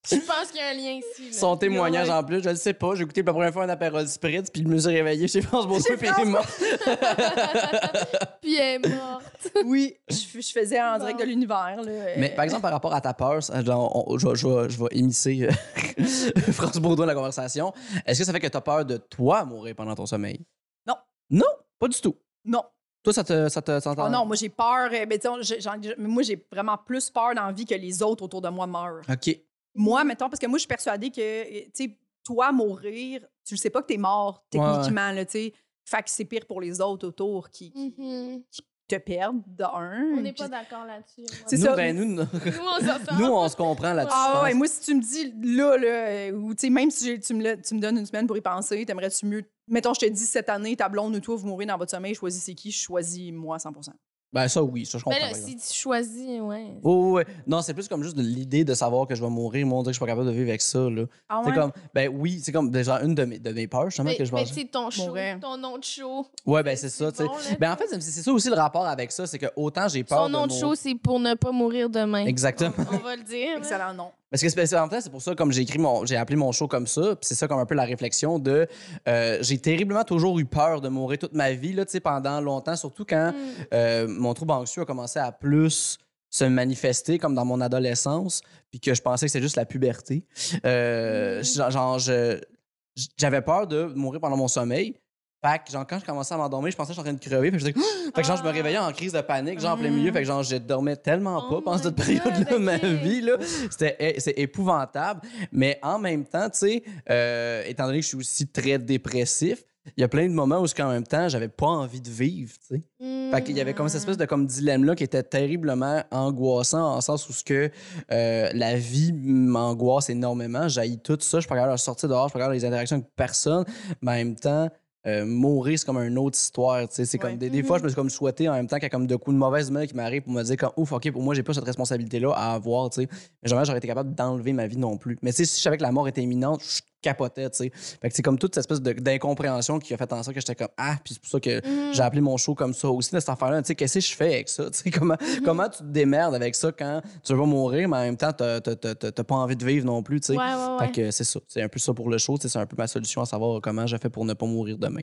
Je pense qu'il y a un lien ici. là? Son témoignage Ouais. en plus, je le sais pas. J'ai écouté pour la première fois un apérol spritz, puis je me suis réveillé chez France Chez puis il est mort. Puis elle est morte. Oui, je, je faisais en direct de l'univers, là. Mais par exemple, par rapport à ta peur, ça, genre, on- je, je vais- je vais émisser euh, France Bourdieu dans la conversation. Est-ce que ça fait que tu as peur de toi mourir pendant ton sommeil? Non. Non, pas du tout. Non. Toi, ça te. Ça te ça Oh non, moi j'ai peur. euh, mais moi, j'ai vraiment plus peur dans la vie que les autres autour de moi meurent. OK. Moi, mettons, parce que moi, je suis persuadée que, euh, tu sais, toi, mourir, tu le sais pas que t'es mort, Ouais, ouais. techniquement, là, tu sais. Fait que c'est pire pour les autres autour qui, qui Mhm. te perdent, de un. On n'est pas d'accord là-dessus. C'est ça. ben, nous, nous, on s'en nous, on se comprend là-dessus. Ah ouais, moi, si tu me dis là, là, euh, ou tu sais, même si tu me, tu donnes une semaine pour y penser, t'aimerais-tu mieux. Mettons, je te dis cette année, ta blonde ou toi, vous mourrez dans votre sommeil, choisis c'est qui, je choisis moi à 100 Ben, ça, oui, ça, je comprends. Mais là, exemple. si tu choisis, ouais. Oh, ouais. Non, c'est plus comme juste l'idée de savoir que je vais mourir. Moi, on dirait que je suis pas capable de vivre avec ça. Là. Ah C'est ouais? comme, ben oui, c'est comme déjà une de mes, de mes peurs, justement, Mais, que je mais pense. tu sais, ton show, Mourir. ton nom de show. Ouais, ben c'est ça, tu sais. bon, Ben en fait, c'est c'est ça aussi le rapport avec ça, c'est que autant j'ai peur Son de nom de mourir- show, c'est pour ne pas mourir demain. Exactement. On va le dire. Excellent nom. Parce que c'est pour ça comme j'ai écrit mon j'ai appelé mon show comme ça, c'est ça comme un peu la réflexion de euh, j'ai terriblement toujours eu peur de mourir toute ma vie là, tu sais pendant longtemps, surtout quand Mm. euh, mon trouble anxieux a commencé à plus se manifester comme dans mon adolescence, puis que je pensais que c'était juste la puberté. Euh, Mm. genre, j'avais peur de mourir pendant mon sommeil. Fait que, genre, quand je commençais à m'endormir, je pensais que j'étais en train de crever. Fait que, fait que genre, je me réveillais en crise de panique, genre, en plein Mm. milieu. Fait que, genre, je dormais tellement Oh pas pendant cette God, période-là de ma vie, là. C'était c'est épouvantable. Mais en même temps, tu sais, euh, étant donné que je suis aussi très dépressif, il y a plein de moments où, en même temps, j'avais pas envie de vivre, tu sais. Mm. Fait qu'il y avait comme cette espèce de comme dilemme-là qui était terriblement angoissant, en sens où ce que euh, la vie m'angoisse énormément. J'ai tout ça. Je suis pas capable de sortir dehors, je suis pas capable les interactions avec personne. Mais en même temps, euh, mourir, c'est comme une autre histoire. C'est comme des, des fois, je me suis comme souhaité en même temps qu'il y a comme de coups de mauvaise humeur qui m'arrivent pour me dire comme ouf, ok, pour moi, j'ai pas cette responsabilité-là à avoir. tu sais. Mais jamais j'aurais été capable d'enlever ma vie non plus. Mais si je savais que la mort était imminente, je capotais. tu sais. Fait que c'est comme toute cette espèce d'incompréhension qui a fait en sorte que j'étais comme ah, puis c'est pour ça que Mm. j'ai appelé mon show comme ça aussi, de cette affaire-là. Tu sais, qu'est-ce que je fais avec ça? Tu sais, comment, comment tu te démerdes avec ça quand tu veux pas mourir, mais en même temps, t'as pas envie de vivre non plus, tu sais? Ouais, ouais, ouais. Fait que c'est ça. C'est un peu ça pour le show. C'est un peu ma solution à savoir comment j'ai fait pour ne pas mourir demain.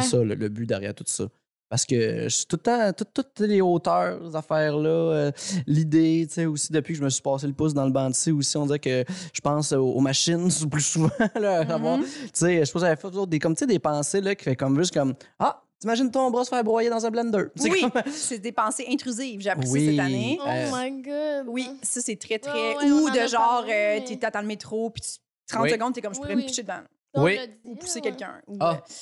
C'est ça le, le but derrière tout ça. Parce que je suis tout le temps, tout- toutes les hauteurs, les affaires-là, euh, l'idée, tu sais, aussi depuis que je me suis passé le pouce dans le banc de aussi, on dirait que je pense aux, aux machines plus souvent, là, Mhm. tu sais, je pense que j'avais fait toujours des, comme, tu sais, des pensées, là, qui fait comme juste comme, ah, t'imagines ton bras se faire broyer dans un blender. C'est Oui, comme- c'est des pensées intrusives, j'ai appris Oui. ça cette année. Oh Euh, my god. Oui, ça, c'est très, très. Ouais, Ou de genre, euh, t'es t'attends le métro, puis tu- 30 Oui. secondes, t'es comme, je pourrais oui. me picher dedans. Oui. Ou pousser quelqu'un. ou, Ah. euh,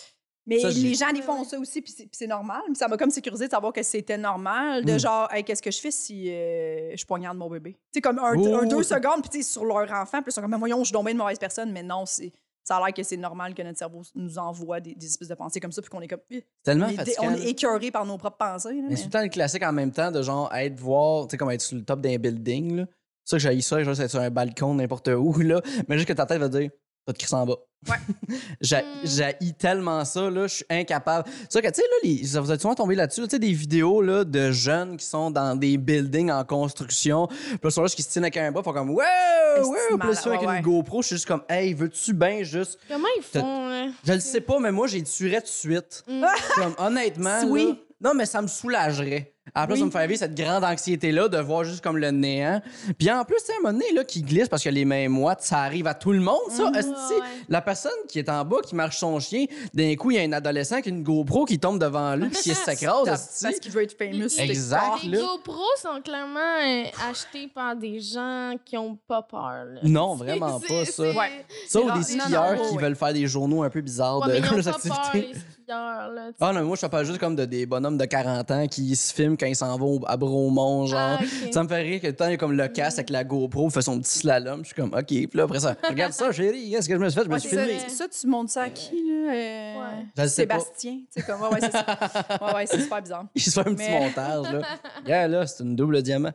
Mais Ça, les gens, des fois, Ouais, ont ça aussi, puis c'est c'est normal. Mais ça m'a comme sécurisé de savoir que c'était normal. De Mm. genre, Hey, qu'est-ce que je fais si euh, je poignarde mon bébé? Tu sais, comme un, Oh, un deux c'est- secondes, puis tu sais, sur leur enfant, puis ils sont comme, Mais voyons, je suis tombée une mauvaise personne. Mais non, c'est. Ça a l'air que c'est normal que notre cerveau nous envoie des, des espèces de pensées comme ça, puis qu'on est comme. Ih, tellement on, est, on est écœuré par nos propres pensées. là, Mais mais- c'est tout le temps le classique en même temps de genre être voir, tu sais, comme être sur le top d'un building, là. Ça, j'ai ça, juste être sur un balcon, n'importe où, là. Mais juste que ta tête va dire, t'as te crisser en bas. Ouais. J'ai Mm. J'haïs tellement ça, là, je suis incapable. C'est que, tu sais, là, les, vous êtes souvent tombé là-dessus, là, tu sais, des vidéos, là, de jeunes qui sont dans des buildings en construction. Puis là, ils sont là, qui se tiennent avec un bras, font comme, wow, wow. mal- avec ouais, une ouais. GoPro, je suis juste comme, hey, veux-tu bien juste. Comment ils font, là? Je le sais pas, mais moi, j'ai tuerais de suite. Mm. Comme, honnêtement, Oui. là, non, mais ça me soulagerait. À la place Oui. de me faire vivre cette grande anxiété-là, de voir juste comme le néant. Puis en plus, tu sais, un moment donné, là, qui glisse parce que les mains moites, ça arrive à tout le monde, ça. Ouais, ouais. La personne qui est en bas, qui marche son chien, d'un coup, il y a un adolescent avec une GoPro qui tombe devant lui, puis qui s'écrase. Parce qu'il veut être famous. Les- Exact, Les là. GoPro sont clairement euh, achetés par des gens qui ont pas peur. là. Non, vraiment pas, ça. Ouais. Ça, ou des non, skieurs non, qui ouais. veulent faire des journaux un peu bizarres Ouais, de leurs activités. Ah non, mais moi, je parle juste comme de des bonhommes de 40 ans qui se filment quand ils s'en vont à Bromont, genre. Ah. Ça me fait rire que le temps, il y a comme le casque avec la GoPro, il fait son petit slalom. Je suis comme, OK. Puis là, après ça, regarde ça, chérie, qu'est-ce que je me suis fait? Je me suis filmé. ça, ça, tu montres ça à qui, là? Euh, Ouais. Sébastien. Tu sais, comme, ouais, ouais, c'est ça. Ouais, ouais, c'est super bizarre. Il se fait un petit Mais- montage, là. Yeah, là, c'est une double diamant.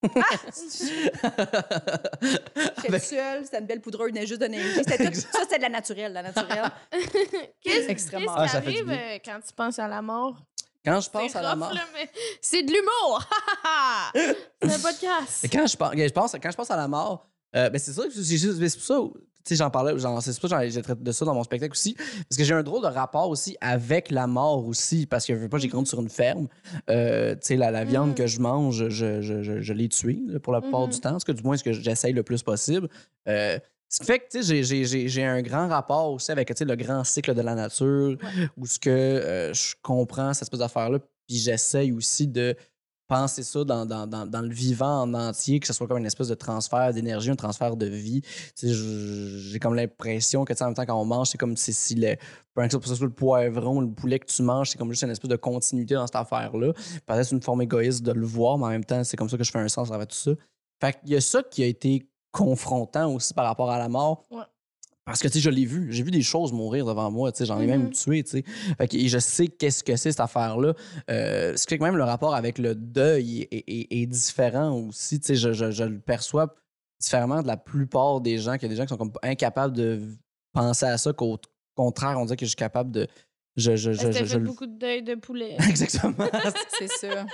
J'étais seule, c'était une belle poudreuse, venait juste de tout- Ça, c'était de la naturelle, la naturelle. Qu'est-ce Ah, qui du arrive euh, quand tu penses à la mort? Quand je pense à la rough, mort. là, mais c'est de l'humour! c'est un podcast. Et quand je pense, je pense, quand je pense à la mort, euh, ben c'est ça, que j'ai juste- c'est pour ça, tu sais, j'en parlais, c'est pour ça que j'ai traité de ça dans mon spectacle aussi, parce que j'ai un drôle de rapport aussi avec la mort aussi, parce que je veux pas, j'ai grandi sur une ferme, euh, tu sais, la, la viande Mhm. que je mange, je, je, je, je l'ai tuée pour la plupart du temps, ce que du moins ce que j'essaye le plus possible. Euh, ce qui fait que j'ai- j'ai- j'ai j'ai un grand rapport aussi avec le grand cycle de la nature, où ce que euh, je comprends cette espèce d'affaire-là, puis j'essaye aussi de penser ça dans, dans, dans, dans le vivant en entier, que ce soit comme une espèce de transfert d'énergie, un transfert de vie. J'ai comme l'impression que en même temps, quand on mange, c'est comme si, si le, peu importe que ce soit le poivron, le poulet que tu manges, c'est comme juste une espèce de continuité dans cette affaire-là. Peut-être une forme égoïste de le voir, mais en même temps, c'est comme ça que je fais un sens avec tout ça. Fait qu'il y a ça qui a été confrontant aussi par rapport à la mort. Ouais. Parce que, tu sais, je l'ai vu. J'ai vu des choses mourir devant moi. Tu sais, j'en ai même Mhm. tué, tu sais. Fait que, et je sais qu'est-ce que c'est, cette affaire-là. Euh, ce qui fait que même le rapport avec le deuil est, est- est différent aussi. Tu sais, je, je- je le perçois différemment de la plupart des gens. Qu'il y a des gens qui sont comme incapables de penser à ça, qu'au contraire, on dirait que je suis capable de... Je, je, je, je- fait beaucoup de deuil de poulet. Exactement. C'est ça.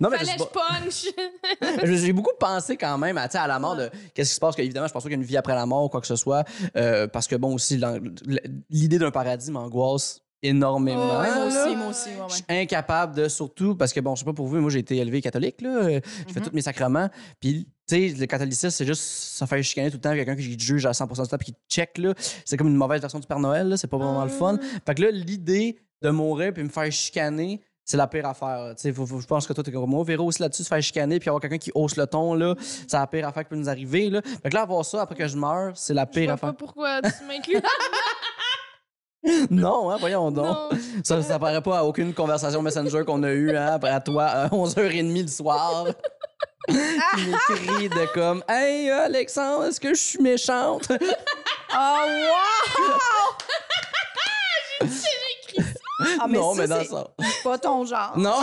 non, mais je Fallait je pas- punch! Je- J'ai beaucoup pensé quand même à, à la mort de qu'est-ce qui se passe. Que, évidemment, je pense pas qu'il y a une vie après la mort ou quoi que ce soit. euh, parce que, bon, aussi, l'idée d'un paradis m'angoisse énormément. Oh, ouais, moi aussi, moi aussi. ouais, Je suis incapable de, surtout, parce que, bon, je sais pas pour vous, mais moi, j'ai été élevé catholique, là. euh, J'ai fait Mhm. tous mes sacrements. Puis, tu sais, le catholicisme, c'est juste se faire chicaner tout le temps avec quelqu'un qui te juge à 100 du temps puis qui te check, là. C'est comme une mauvaise version du Père Noël, là. C'est pas vraiment le fun. Fait que là, l'idée de mourir puis me faire chicaner, c'est la pire affaire. Tu sais, je pense que toi, t'es comme moi, Véro aussi là-dessus, se faire chicaner puis avoir quelqu'un qui hausse le ton, là, c'est la pire affaire qui peut nous arriver, là. Fait que là, avoir ça après que je meurs, c'est la Je pire vois affaire. pas pourquoi tu m'inclus. non, hein, voyons donc. non. Ça, ça paraît pas à aucune conversation Messenger qu'on a eue, hein, après à toi, à 11h30 le soir. Une écrit de comme Hey Alexandre, est-ce que je suis méchante? Oh, wow! Ah, mais non, ça, mais dans c'est ça. pas ton genre. Non!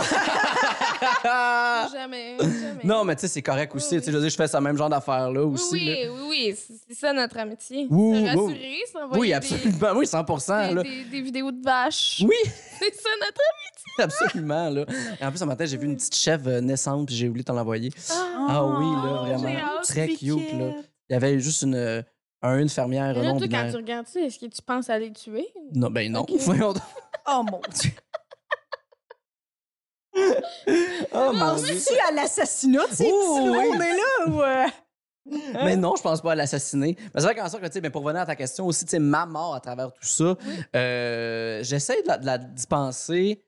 Jamais, jamais. non, mais tu sais, c'est correct aussi. Oui, Tu sais, je je fais ce même genre d'affaires-là Oui, aussi. oui, là. oui, oui, c'est ça notre amitié. Oui, Se oui. rassurer, Oui, des- absolument. Oui, 100 Des, là. des- des vidéos de vaches. Oui, C'est ça notre absolument. Là. Et en plus, ce matin, j'ai vu une petite chèvre euh, naissante, puis j'ai oublié de t'en l'envoyer. Ah, Ah oui, là, Oh, vraiment. Très cute, là. Il y avait juste une, euh, un, une fermière là, non quand tu regardes ça, est-ce que tu penses à les tuer? Non, ben non. Oh mon Dieu. Oh mon Dieu. Penses-tu à l'assassinat Oh, petits oui. là ou. euh? Mais non, je pense pas à l'assassiner. Mais c'est vrai qu'en sorte que, tu sais, mais pour revenir à ta question aussi, tu sais, ma mort à travers tout ça, euh, j'essaie de la, de la dispenser.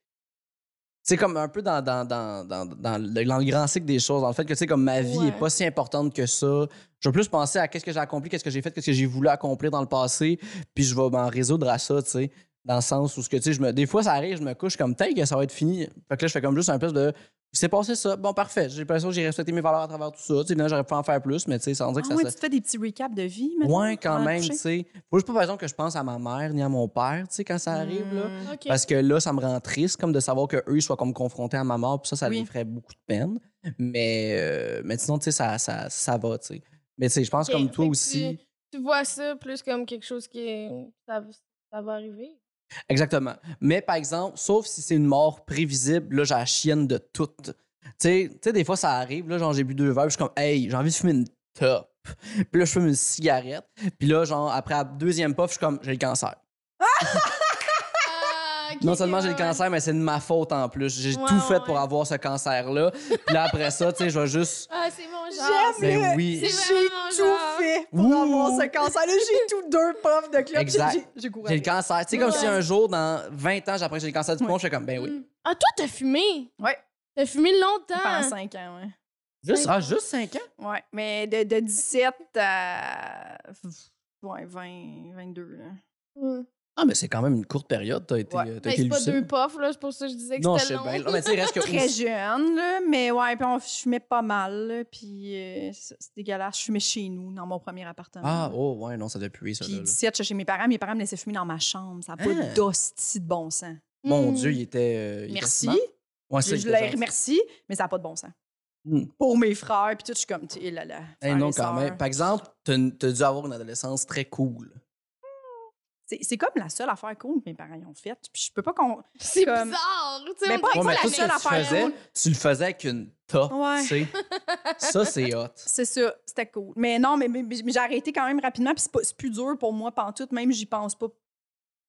C'est comme un peu dans, dans, dans, dans, le, dans le grand cycle des choses, dans le fait que, tu sais, comme ma vie Ouais. est pas si importante que ça. Je vais plus penser à qu'est-ce que j'ai accompli, qu'est-ce que j'ai fait, qu'est-ce que j'ai voulu accomplir dans le passé, puis je vais m'en résoudre à ça, tu sais. Dans le sens où, ce que, tu sais, je me, des fois, ça arrive, je me couche comme tel que ça va être fini. Fait que là, je fais comme juste un peu de. Il s'est passé ça. Bon, parfait. J'ai l'impression que j'ai respecté mes valeurs à travers tout ça. Tu sais, évidemment, j'aurais pu en faire plus, mais tu sais, veut dire que Ah ça, ouais, ça- tu fais des petits recaps de vie, maintenant? Ouais, quand même, tu sais. Faut juste pas, par exemple, que je pense à ma mère ni à mon père, tu sais, quand ça arrive, là. OK. Parce que là, ça me rend triste, comme de savoir qu'eux, ils soient comme confrontés à ma mort, puis ça, ça Oui. les ferait beaucoup de peine. Mais, euh, mais sinon, tu sais, ça, ça, ça va, tu sais. Mais tu sais, je pense comme toi aussi. Tu, tu vois ça plus comme quelque chose qui est. Ça, ça va arriver. Exactement. Mais par exemple, sauf si c'est une mort prévisible, là, j'ai la chienne de toutes. Tu sais, des fois, ça arrive, là, genre, j'ai bu deux verres, je suis comme, hey, j'ai envie de fumer une top. Puis là, je fume une cigarette. Puis là, genre, après la deuxième puff, je suis comme, j'ai le cancer. Non seulement j'ai le cancer, mais c'est de ma faute en plus. J'ai Ouais, tout fait ouais, pour avoir ce cancer-là. Puis là, après ça, tu sais, je vais juste. Ah, c'est mon genre. J'aime Ben oui. J'ai tout genre. fait pour Ouh. avoir ce cancer-là. J'ai tout deux puffs de clope. Exact. J'ai- J'ai couru J'ai le cancer. Tu sais, comme si un jour, dans 20 ans, j'apprends que j'ai le cancer du Ouais. poumon, je fais comme, ben oui. Mm. Ah, toi, t'as fumé? Ouais. T'as fumé longtemps? Pendant 5 ans, ouais. Juste, ah, juste 5 ans? Ouais, mais de, de 17 à ouais, 20, 22. Là. Mm. Ah, mais c'est quand même une courte période. T'as été, Ouais. euh, t'as été c'est pas lucide. deux puffs, là. C'est pour ça que je disais que Non, je c'était long. bien. Non, mais tu reste que. Très jeune, là, mais ouais, puis on fumait pas mal, là, puis euh, c'est dégueulasse. Je fumais chez nous, dans mon premier appartement. Ah, oh, ouais, non, ça devait puer, ça. Puis là, là. 17, j'étais chez mes parents. Mes parents me laissaient fumer dans ma chambre. Ça n'a pas Hein? d'hostie de bon sens. Mon Mm. Dieu, il était. euh, il Merci. Ouais, Je, je les remercie, mais ça n'a pas de bon sens. Hmm. pour mes frères, puis tout, je suis comme, tu là, là. Eh frères non, quand même. Par exemple, t'as as dû avoir une adolescence très cool. C'est c'est comme la seule affaire cool que mes parents ont faite. Puis je peux pas qu'on. C'est Comme- bizarre. Tu sais, Mais on pas que mais la ça, même l'affaire tu, faisais, tu le faisais avec une top, Ouais. tu sais. Ça, c'est hot. C'est ça, c'était cool. Mais non, mais, mais- mais j'ai arrêté quand même rapidement, puis c'est pas- c'est plus dur pour moi, pantoute, même j'y pense pas.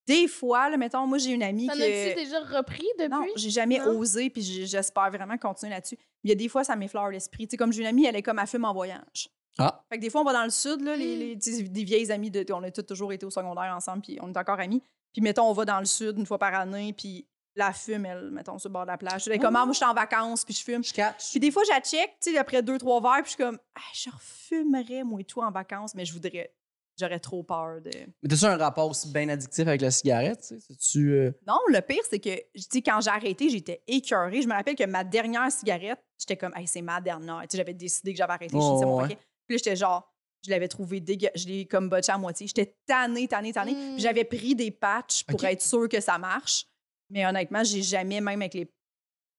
Des fois, là, mettons, moi, j'ai une amie T'en qui. as-tu déjà repris depuis? Non, j'ai jamais Non? osé, puis j'espère vraiment continuer là-dessus. Mais il y a des fois, ça m'effleure l'esprit. Tu sais, comme j'ai une amie, elle est comme à fume en voyage. Ah. Fait que des fois, on va dans le sud, là, les, les- tu sais, des vieilles amies, de, on a toutes toujours été au secondaire ensemble, puis on est encore amis. Puis mettons, on va dans le sud une fois par année, puis la fume, elle, mettons, sur le bord de la plage. Comme, ah, moi, je suis en vacances, puis je fume. Je catch. Puis des fois, je check, tu sais, après deux, trois verres, puis je suis comme, ah, je refumerais, moi et tout, en vacances, mais je voudrais. J'aurais trop peur de. Mais t'as-tu un rapport aussi bien addictif avec la cigarette, tu euh, Non, le pire, c'est que, je dis, quand j'ai arrêté, j'étais écœurée. Je me rappelle que ma dernière cigarette, j'étais comme, hey, c'est ma dernière. Tu sais, j'avais décidé que j'avais arrêté. Oh, c'est mon ouais. paquet. Puis là, j'étais genre, je l'avais trouvé dégueu. Je l'ai comme botché à moitié. J'étais tannée, tannée, tannée. Mm. Puis j'avais pris des patchs pour être sûre que ça marche. Mais honnêtement, j'ai jamais, même avec les.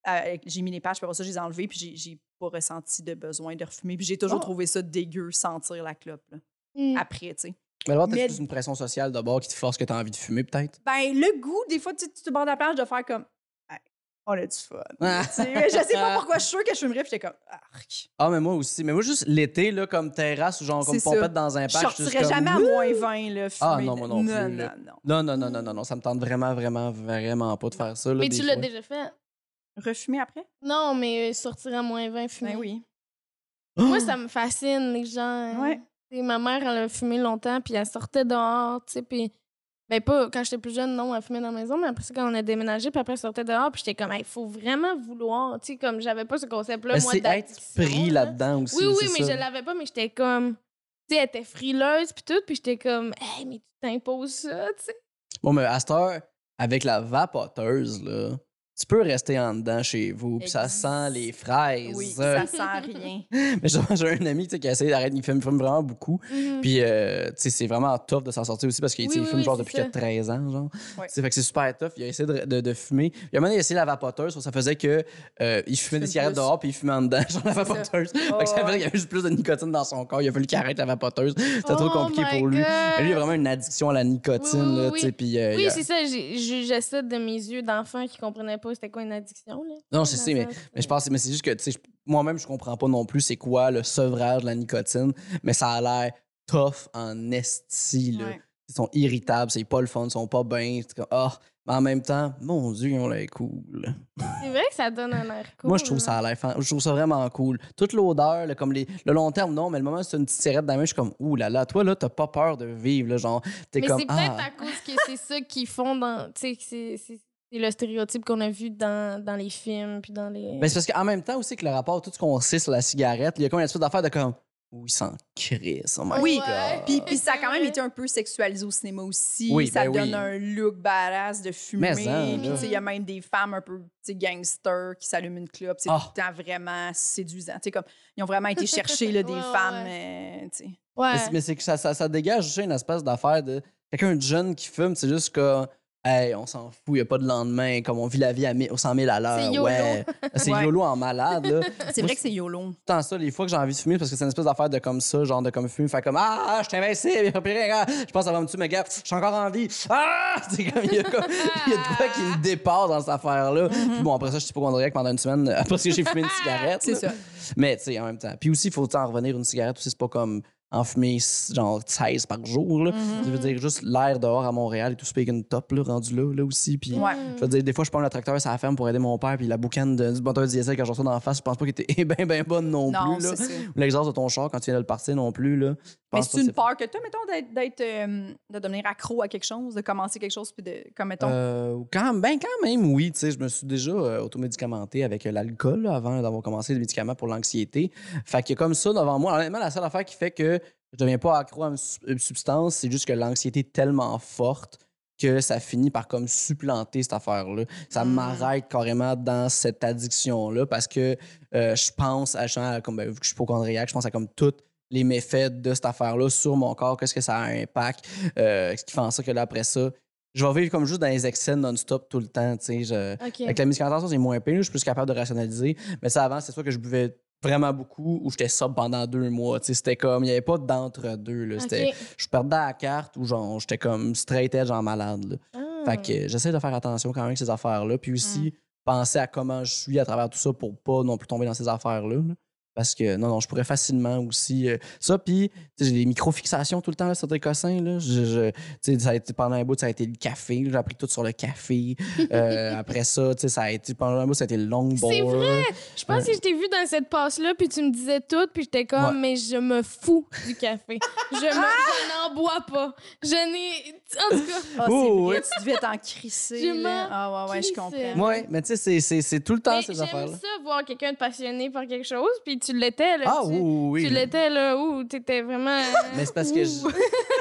euh, j'ai mis les patchs, puis après ça, je les ai enlevés, puis j'ai- pas ressenti de besoin de refumer. Puis j'ai toujours Ah. trouvé ça dégueu, sentir la clope, là, Mm. après, tu sais. Mais d'abord, t'as Mais- plus une pression sociale d'abord qui te force que t'as envie de fumer, peut-être? Ben, le goût, des fois, tu sais, tu te bordes la plage de faire comme. On a du fun. Ah. Mais je sais pas pourquoi je suis sûre que je fumerais, puis j'étais comme. Arc. Ah, mais moi aussi. Mais moi, juste l'été, là, comme terrasse ou genre comme ça. pompette dans un Je parc. juste sortirais comme, jamais à moins 20, là, fumer. Ah, non, moi non plus, Non, là. non, non. Non, non, non, non, non, non, ça me tente vraiment, vraiment, vraiment pas de faire ça. Là, Mais des tu l'as déjà fait? Refumer après? Non, mais euh, sortir à moins 20, fumer. Ben oui. Moi, ça me fascine, les gens. Ouais. Tu sais, ma mère, elle a fumé longtemps, puis elle sortait dehors, tu sais, puis... Ben pas, quand j'étais plus jeune, non, elle fumait dans la maison, mais après ça, quand on a déménagé, puis après, elle sortait dehors, puis j'étais comme, il faut vraiment vouloir, tu sais, comme, j'avais pas ce concept-là, moi, c'est être pris là. là-dedans aussi. Oui, oui, c'est mais ça. je l'avais pas, mais j'étais comme... Tu sais, elle était frileuse, puis tout, puis j'étais comme, hey, mais tu t'imposes ça, tu sais. Bon, mais à cette heure, avec la vapoteuse, là, tu peux rester en dedans chez vous, puis ça sent les fraises. Oui, ça sent rien. Mais justement, j'ai un ami qui a essayé d'arrêter, il fume, fume vraiment beaucoup. Mhm. Puis, euh, tu sais, c'est vraiment tough de s'en sortir aussi parce qu'il Oui, oui, fume genre depuis qu'il a ça. 13 ans, genre. Fait que c'est super tough. Il a essayé de, de, de fumer. Un moment il a essayé la vapoteuse, ça faisait que euh, il fumait des cigarettes plus. dehors, puis il fumait en dedans, genre la ça. vapoteuse. Oh, fait que ça faisait qu'il y avait juste plus de nicotine dans son corps. Il a fallu qu'il arrête la vapoteuse. C'était trop Oh compliqué pour lui. Mais lui, il a vraiment une addiction à la nicotine, là, tu sais. Euh, Oui, c'est ça, j'ai- je jugeais ça de mes yeux d'enfant qui comprenaient pas c'était quoi une addiction, là? Non, je sais, mais, mais je pense, mais c'est juste que, moi-même, je comprends pas non plus c'est quoi le sevrage de la nicotine, mais ça a l'air tough en esti, là. Ouais. Ils sont irritables, c'est pas le fun, ils sont pas bien. C'est comme, ah, mais en même temps, mon Dieu, ils ont l'air cool. C'est vrai que ça donne un air cool. Moi, je trouve ça a l'air, fan- je trouve ça vraiment cool. Toute l'odeur, là, comme les, le long terme, non, mais le moment où c'est une petite cigarette dans la main, je suis comme, ouh là là, toi, là, t'as pas peur de vivre, là, genre, t'es Mais comme, c'est peut-être ah. à cause que c'est ça qu'ils font dans. Tu sais, que c'est- c'est le stéréotype qu'on a vu dans, dans les films, puis dans les. Ben, c'est parce qu'en même temps aussi que le rapport, tout ce qu'on sait sur la cigarette, il y a comme une espèce d'affaire de comme, ouh, il sent crisse, oh my Oui, Ouais. Puis, puis ça a quand même été un peu sexualisé au cinéma aussi. Oui, ça ben donne oui. un look badass de fumer. Mais en, Puis là. tu sais, il y a même des femmes un peu tu sais, gangsters qui s'allument une clope. C'est Ah. tout le temps vraiment séduisant. Tu sais, comme, ils ont vraiment été chercher là, des Ouais, ouais, femmes. euh, tu sais. Ouais. Mais c'est- Mais c'est que ça, ça, ça dégage juste une espèce d'affaire de quelqu'un de jeune qui fume, c'est juste que. Hey, on s'en fout, il n'y a pas de lendemain, comme on vit la vie à mi- au 100 000 à l'heure. C'est YOLO. Ouais. C'est Ouais. YOLO en malade, là. C'est vrai que c'est YOLO. temps ça, les fois que j'ai envie de fumer, parce que c'est une espèce d'affaire de comme ça, genre de comme fumer, fait comme Ah, je suis invincible, il plus rien, je pense va me tuer, mais gars, je suis encore en vie. Ah! C'est comme, il y a comme, il y a de quoi qui me dépasse dans cette affaire-là. Puis bon, après ça, je suis hypochondriaque pendant une semaine, parce que j'ai fumé une cigarette. C'est là. ça. Mais, tu sais, en même temps. Puis aussi, il faut en revenir une cigarette aussi, c'est pas comme en fumer genre 16 par jour, là. Mm-hmm. Je veux dire, juste l'air dehors à Montréal et tout, c'est une top, là, rendu là, là aussi. Puis, Ouais. je veux dire, des fois, je prends le tracteur sur la ferme pour aider mon père, puis la boucane de, du moteur diesel, quand je reçois dans la face, je pense pas qu'elle était bien, bien bonne non, Non, plus, ça. Ou l'exhaust de ton char quand tu viens de le partir non plus, là. Mais c'est une peur que tu as, mettons, d'être, d'être, euh, de devenir accro à quelque chose, de commencer quelque chose, puis de, comme, mettons, Euh, quand, ben, quand même, oui. Tu sais, je me suis déjà euh, automédicamenté avec euh, l'alcool avant d'avoir commencé les médicaments pour l'anxiété. Fait que comme ça, devant moi, honnêtement, la seule affaire qui fait que je deviens pas accro à une, su- une substance, c'est juste que l'anxiété est tellement forte que ça finit par comme supplanter cette affaire-là. Ça Mm. m'arrête carrément dans cette addiction-là parce que euh, je pense à, genre, comme, ben, vu que je suis hypochondriaque, je pense à comme tous les méfaits de cette affaire-là sur mon corps, qu'est-ce que ça a un impact, euh, ce qui fait en sorte que là, après ça, je vais vivre comme juste dans les excès non-stop tout le temps, je- OK. Avec la médicamentation, c'est moins pire, je suis plus capable de rationaliser. Mais ça, avant, c'est sûr que je buvais vraiment beaucoup ou j'étais sub pendant deux mois. C'était comme, il n'y avait pas d'entre-deux. Je perdais à la carte ou genre, j'étais comme straight edge en malade. là. Ah. Fait que j'essaie de faire attention quand même avec ces affaires-là. Puis aussi, Mm. penser à comment je suis à travers tout ça pour pas non plus tomber dans ces affaires-là. là. Parce que non, non, je pourrais facilement aussi. euh, ça, puis tu sais, j'ai des micro-fixations tout le temps là, sur des cossins. Là. Je, je- tu sais, ça a été, pendant un bout, ça a été le café. J'ai appris tout sur le café. Euh, après ça, tu sais, ça a été, pendant un bout, ça a été le longboard. C'est vrai! Je pense que je t'ai vu dans cette passe-là, puis tu me disais tout, puis j'étais comme, Ouais. mais je me fous du café. Je, me- je n'en bois pas. Je n'ai. En tout cas, Ah, Oh, c'est vrai, ouais. tu devais t'en crisser. Je là. m'en Ah, ouais, ouais, je comprends. Ouais, mais tu sais, c'est- c'est- c'est tout le temps mais ces j'aime affaires-là. ça, voir quelqu'un de passionné par quelque chose, puis tu l'étais, là. Ah tu, oui, oui. Tu l'étais, là, où t'étais vraiment. Mais c'est parce que je...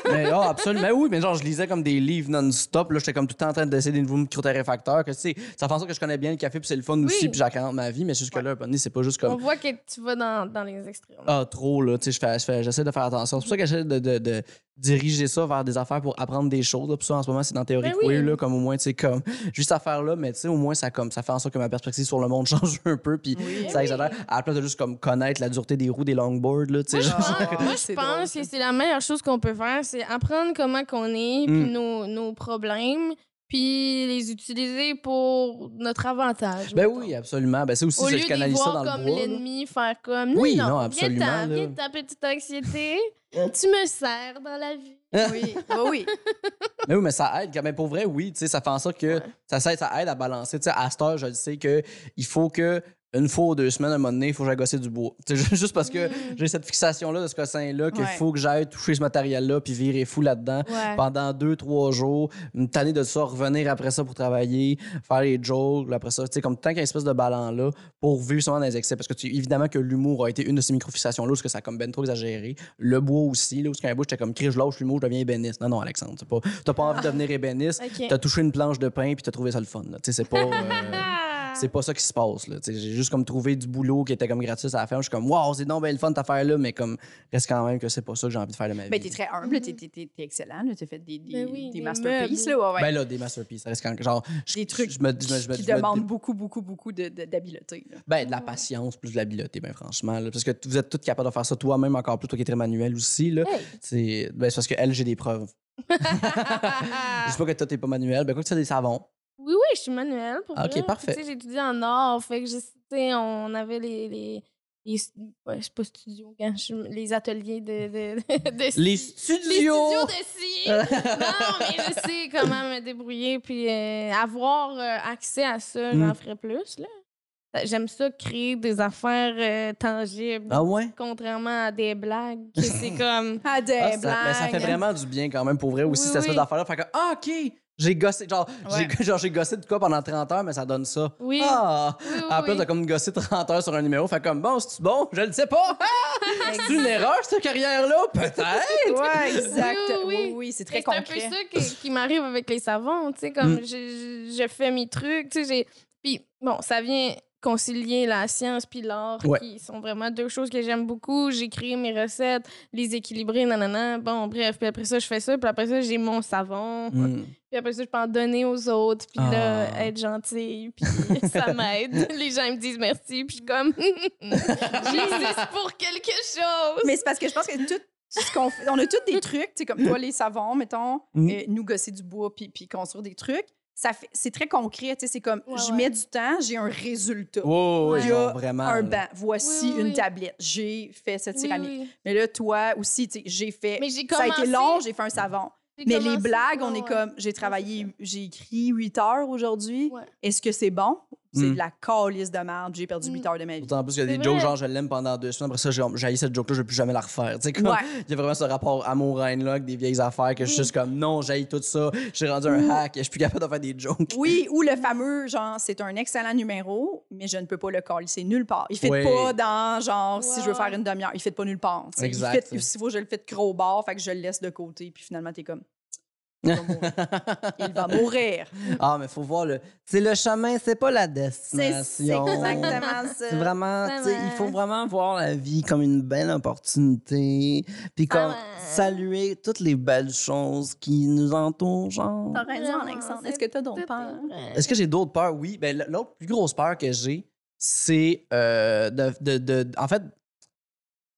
mais oh, absolument. Mais oui, mais genre, je lisais comme des livres non-stop. Là, j'étais comme tout le temps en train d'essayer des nouveaux micro-torréfacteurs. Que, tu sais, ça fait en sorte que je connais bien le café, puis c'est le fun aussi, puis j'accante ma vie. Mais jusque-là, donné, c'est pas juste On comme. voit que tu vas dans, dans les extrêmes. Ah, trop, là. Tu sais, j'essaie de faire attention. C'est pour ça que j'essaie de, de, de diriger ça vers des affaires pour apprendre des choses. Là. Puis ça, en ce moment, c'est dans Théorie Ben oui. Queer, là, comme au moins, tu sais, comme. Juste à faire là, mais tu sais, au moins, ça, comme, ça fait en sorte que ma perspective sur le monde change un peu, puis Oui. ça exagère. À la place de juste comme connaître la dureté des roues des longboards, là, tu sais. Moi, je pense, moi, je C'est pense drôle, que c'est la meilleure chose qu'on peut faire, c'est apprendre comment qu'on est, puis Mm. nos, nos problèmes, puis les utiliser pour notre avantage. Ben mettons. oui, absolument. Ben, c'est aussi, Au je lieu de les canalise ça dans le comme bois. là. l'ennemi, faire comme. Non, Oui, non, non, viens absolument, là. viens ta petite anxiété. tu me sers dans la vie. Oui, oui, oui. Mais oui, mais ça aide. quand même. pour vrai, oui, tu sais, ça fait en sorte que Ouais. ça, ça, ça aide à balancer. Tu sais, à cette heure, je le sais que il faut que une fois ou deux semaines, à un moment donné, il faut que du bois. Sais, juste parce que Mm. j'ai cette fixation-là de ce cossin-là qu'il Ouais. faut que j'aille toucher ce matériel-là puis virer fou là-dedans Ouais. pendant deux, trois jours, me tanner de ça, revenir après ça pour travailler, faire les jokes, après ça, tu sais, comme tant qu'il y a une espèce de ballon-là pour vivre souvent dans les excès. Parce que tu, évidemment que l'humour a été une de ces micro-fixations-là, parce que ça a comme ben trop exagéré. Le bois aussi, là, où qu'un bout, j'étais comme, crie, je lâche l'humour, je deviens ébéniste. Non, non, Alexandre, c'est pas, t'as pas envie de devenir ébéniste, Ok. t'as touché une planche de pain puis t'as trouvé ça le fun. Tu sais, c'est pas. euh! c'est pas ça qui se passe. J'ai juste comme trouvé du boulot qui était comme gratuit à la ferme. Je suis comme, waouh, c'est donc bien le fun ta affaire là, mais comme, reste quand même que c'est pas ça que j'ai envie de faire de ma vie. Ben, t'es très humble, t'es, t'es, t'es- t'es excellent. T'as fait des, des, Ben oui, des des masterpieces. Là, ouais, ouais. Ben là, des masterpieces. Ça reste quand genre, je- Des trucs je me, je me- je me- qui me- demandent beaucoup, beaucoup, beaucoup de. Ben, de la patience plus de l'habileté, ben franchement. là. parce que vous êtes toutes capables de faire ça toi-même encore plus, toi qui es très manuel aussi. Là. Hey. C'est, ben, c'est parce que elle, j'ai des preuves. Je sais pas que toi, t'es pas manuel. Ben, quoi que tu as des savons. Oui, oui, je suis manuelle pour Ah, ok, vrai. parfait. Tu sais, J'ai étudié en art, fait que je, tu sais, on avait les. les les, ouais, c'est pas studio, quand je- les ateliers de, de, de, de scie. Les Les studios! studios de scie. non, mais je sais comment me débrouiller. Puis euh, avoir euh, accès à ça, j'en Mm. ferais plus. là. J'aime ça créer des affaires euh, tangibles. Ah ouais? Contrairement à des blagues, que c'est comme. Ah, des Ah, ça, blagues. ben, ça fait vraiment du bien quand même pour vrai aussi, Oui, cette espèce oui. d'affaire-là. Fait que, ah, OK, j'ai gossé, genre, Ouais. j'ai, genre, j'ai gossé de quoi pendant 30 heures, mais ça donne ça. Oui. Ah! Oui, oui, à la place oui. de comme gosser 30 heures sur un numéro, fait comme, bon, c'est-tu bon? Je le sais pas. Ah! C'est une erreur, cette carrière-là? Peut-être! Ouais, exact. Oui, Oui, oui, oui, c'est très C'est un peu concret. ça qui, qui m'arrive avec les savons, tu sais, comme Mm. je, je- je fais mes trucs, tu sais, j'ai... Puis, bon, ça vient concilier la science puis l'art, Ouais. qui sont vraiment deux choses que j'aime beaucoup. J'ai créé mes recettes, les équilibrer, nanana. Bon, bref, puis après ça, je fais ça, puis après ça, j'ai mon savon. Hmm. Puis après ça, je peux en donner aux autres, puis là, Ah. être gentille, puis ça m'aide. Les gens me disent merci, puis je suis comme... J'existe pour quelque chose! Mais c'est parce que je pense que tout ce qu'on fait, on a tous des trucs, tu sais, comme toi, les savons, mettons, Mm. euh, nous gosser du bois puis, puis construire des trucs. Ça fait, c'est très concret, tu sais, c'est comme, Ouais, je ouais. mets du temps, j'ai un résultat. Oh, Il y genre, a vraiment. un banc, voici Oui, oui, une oui. tablette, j'ai fait cette céramique. oui. Mais là, toi aussi, j'ai fait, Mais j'ai ça a été commencé- long, j'ai fait un savon. J'ai Mais les commencé- blagues, on ouais, est comme, j'ai travaillé, j'ai écrit 8 heures aujourd'hui. Ouais. Est-ce que c'est bon? C'est Mm. de la calice de merde, j'ai perdu Mm. 8 heures de ma vie. D'autant plus qu'il y a des jokes, genre, je l'aime pendant deux semaines. Après ça, j'ai j'ai haï cette joke-là, je vais plus jamais la refaire. Tu sais, comme, Ouais. il y a vraiment ce rapport amour-haine, là, avec des vieilles affaires que je suis Oui. juste comme, non, j'haïs tout ça. J'ai rendu un hack, je suis plus capable de faire des jokes. Oui, ou le fameux, genre, c'est un excellent numéro, mais je ne peux pas le. C'est nulle part. Il ne fit Oui. pas dans, genre, si je veux faire une demi-heure. Il ne fit pas nulle part. Exact, Il fit, s'il faut, je le fais de gros bord, fait que je le laisse de côté, puis finalement, t'es comme. Il va mourir. Il va mourir. Ah, mais faut voir le. C'est le chemin, c'est pas la destination. c'est exactement ça. C'est vraiment, il faut vraiment voir la vie comme une belle opportunité, puis comme va. saluer toutes les belles choses qui nous entourent, genre. T'as raison, Alexandre. Est-ce que t'as d'autres peurs? Est-ce que j'ai d'autres peurs? Oui. Ben, l'autre plus grosse peur que j'ai, c'est euh, de, de- de- en fait,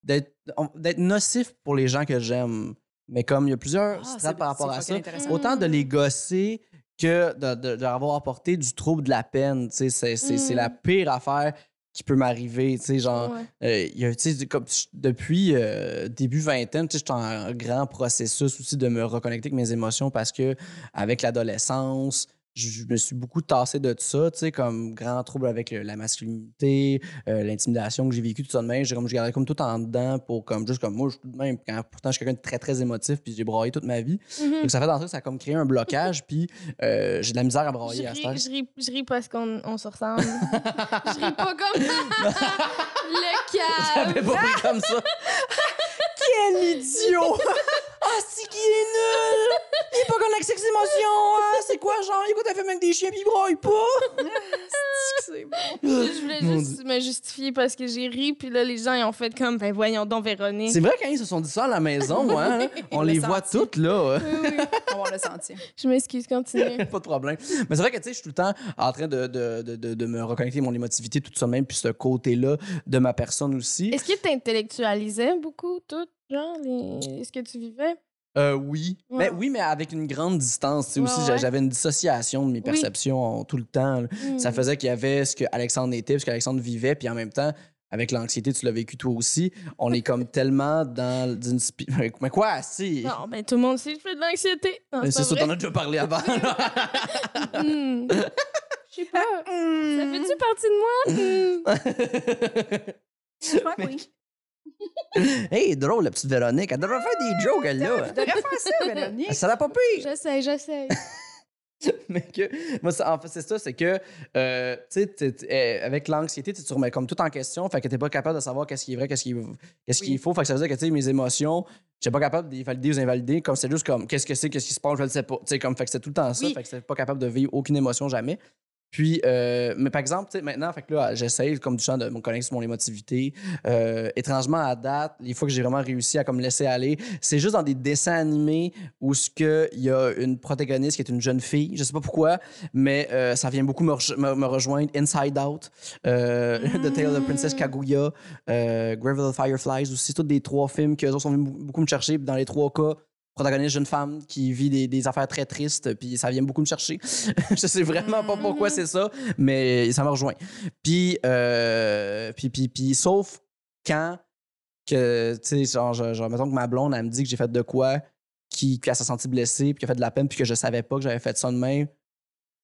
d'être d'être nocif pour les gens que j'aime. Mais comme il y a plusieurs Ah, strates par rapport à ça, autant de les gosser que de, de- d'avoir apporté du trouble, de la peine. tu sais, C'est, la Mm. pire affaire qui peut m'arriver. tu sais, Genre, Ouais. euh, y a, comme je- depuis euh, début vingtaine, tu sais, j'étais en un grand processus aussi de me reconnecter avec mes émotions parce que avec l'adolescence, je je me suis beaucoup tassé de ça, tu sais, comme grand trouble avec le- la masculinité, euh, l'intimidation que j'ai vécu, tout ça de même. J'ai comme, je gardais comme tout en dedans pour comme juste comme moi, je tout de même. Quand, pourtant, je suis quelqu'un de très, très émotif, puis j'ai braillé toute ma vie. Mhm. Donc, ça fait dans ça ça a comme créé un blocage, puis euh, j'ai de la misère à Je brailler à ris, je, ris, je ris parce qu'on on se ressemble. je ris pas comme le J'avais cave. pas pris comme ça. Quel idiot! Ah, c'est qui est nul! Il est pas connecté avec ses émotions! Ah, c'est quoi, genre, écoute, elle fait avec des chiens pis il braille pas! C'est bon? Je voulais Mon juste me justifier parce que j'ai ri, puis là, les gens, ils ont fait comme, ben voyons donc, Véronique. C'est vrai quand ils se sont dit ça à la maison, hein? On les voit senti. toutes, là. Oui, oui. On va le sentir. Je m'excuse, continue. pas de problème. Mais c'est vrai que, tu sais, je suis tout le temps en train de, de, de, de, de me reconnecter mon émotivité, tout ça même, puis ce côté-là de ma personne aussi. Est-ce que t'intellectualisais beaucoup, tout, genre, les... ce que tu vivais? Euh, oui. Ouais. Ben, oui, mais avec une grande distance. Ouais, aussi, ouais. j'avais une dissociation de mes perceptions tout le temps. Ça Hmm. faisait qu'il y avait ce que Alexandre était, ce qu'Alexandre vivait, puis en même temps, avec l'anxiété, tu l'as vécu toi aussi. On est comme tellement dans une Mais quoi, si? Non, ben tout le monde sait que je fais de l'anxiété. Mais c'est ça, t'en as déjà parlé avant. Hmm. Je sais pas. Ça fait-tu partie de moi? Hmm. Je crois que oui. Hey, drôle, la petite Véronique. Elle devrait faire des jokes, elle, Tu là. devrais faire ça, Véronique? Ça l'a pas pire. J'essaie, j'essaie. mais que moi ça- en fait c'est ça c'est que euh, tu sais euh, avec l'anxiété tu te remets comme tout en question fait que t'es pas capable de savoir qu'est-ce qui est vrai qu'est-ce qui est, qu'est-ce qui Oui. est faux fait que ça veut dire que tu sais mes émotions j'étais pas capable de les valider ou invalider comme c'est juste comme qu'est-ce que c'est qu'est-ce qui se passe je le sais pas tu sais comme fait que c'est tout le temps ça Oui. fait que c'est pas capable de vivre aucune émotion jamais puis euh, mais par exemple maintenant fait que là j'essaye comme du champ de me connecter sur mon émotivité Euh, étrangement à date les fois que j'ai vraiment réussi à comme laisser aller c'est juste dans des dessins animés où ce que il y a une protagoniste qui est une jeune fille je sais pas pourquoi mais euh, ça vient beaucoup me, me- rejoindre Inside Out The Tale of Princess Kaguya Grave of the Fireflies aussi tous des trois films que sont venus beaucoup me chercher dans les trois cas protagoniste jeune femme qui vit des, des affaires très tristes puis ça vient beaucoup me chercher. Je sais vraiment pas pourquoi c'est ça mais ça me rejoint. Puis euh, puis, puis, puis sauf quand que, tu sais, genre, genre, mettons que ma blonde, elle me dit que j'ai fait de quoi, qui, qu'elle s'est sentie blessée, puis qu'elle a fait de la peine, puis que je savais pas que j'avais fait ça de même,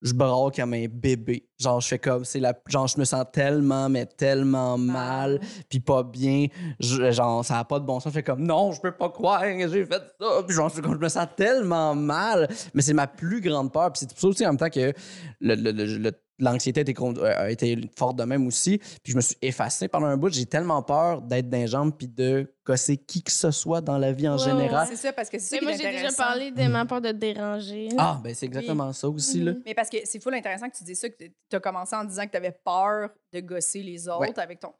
je braque comme un bébé. Genre, je fais comme, c'est la, genre, je me sens tellement, mais tellement mal, puis pas bien. Je- genre, ça a pas de bon sens. Je fais comme, non, je peux pas croire que j'ai fait ça. Puis genre, je me sens tellement mal. Mais c'est ma plus grande peur. Puis c'est pour ça aussi en même temps que le- le- le- le- l'anxiété a été, con- euh, a été forte de même aussi. Puis je me suis effacé pendant un bout. J'ai tellement peur d'être dans les jambes puis de casser qui que ce soit dans la vie en Ouais, général. C'est ça, parce que c'est ça moi, j'ai déjà parlé de ma peur de te déranger. Ah, ben c'est exactement ça aussi. Là. Mais parce que c'est full intéressant que tu dis ça, que tu as commencé en disant que tu avais peur de gosser les autres Ouais. avec ton.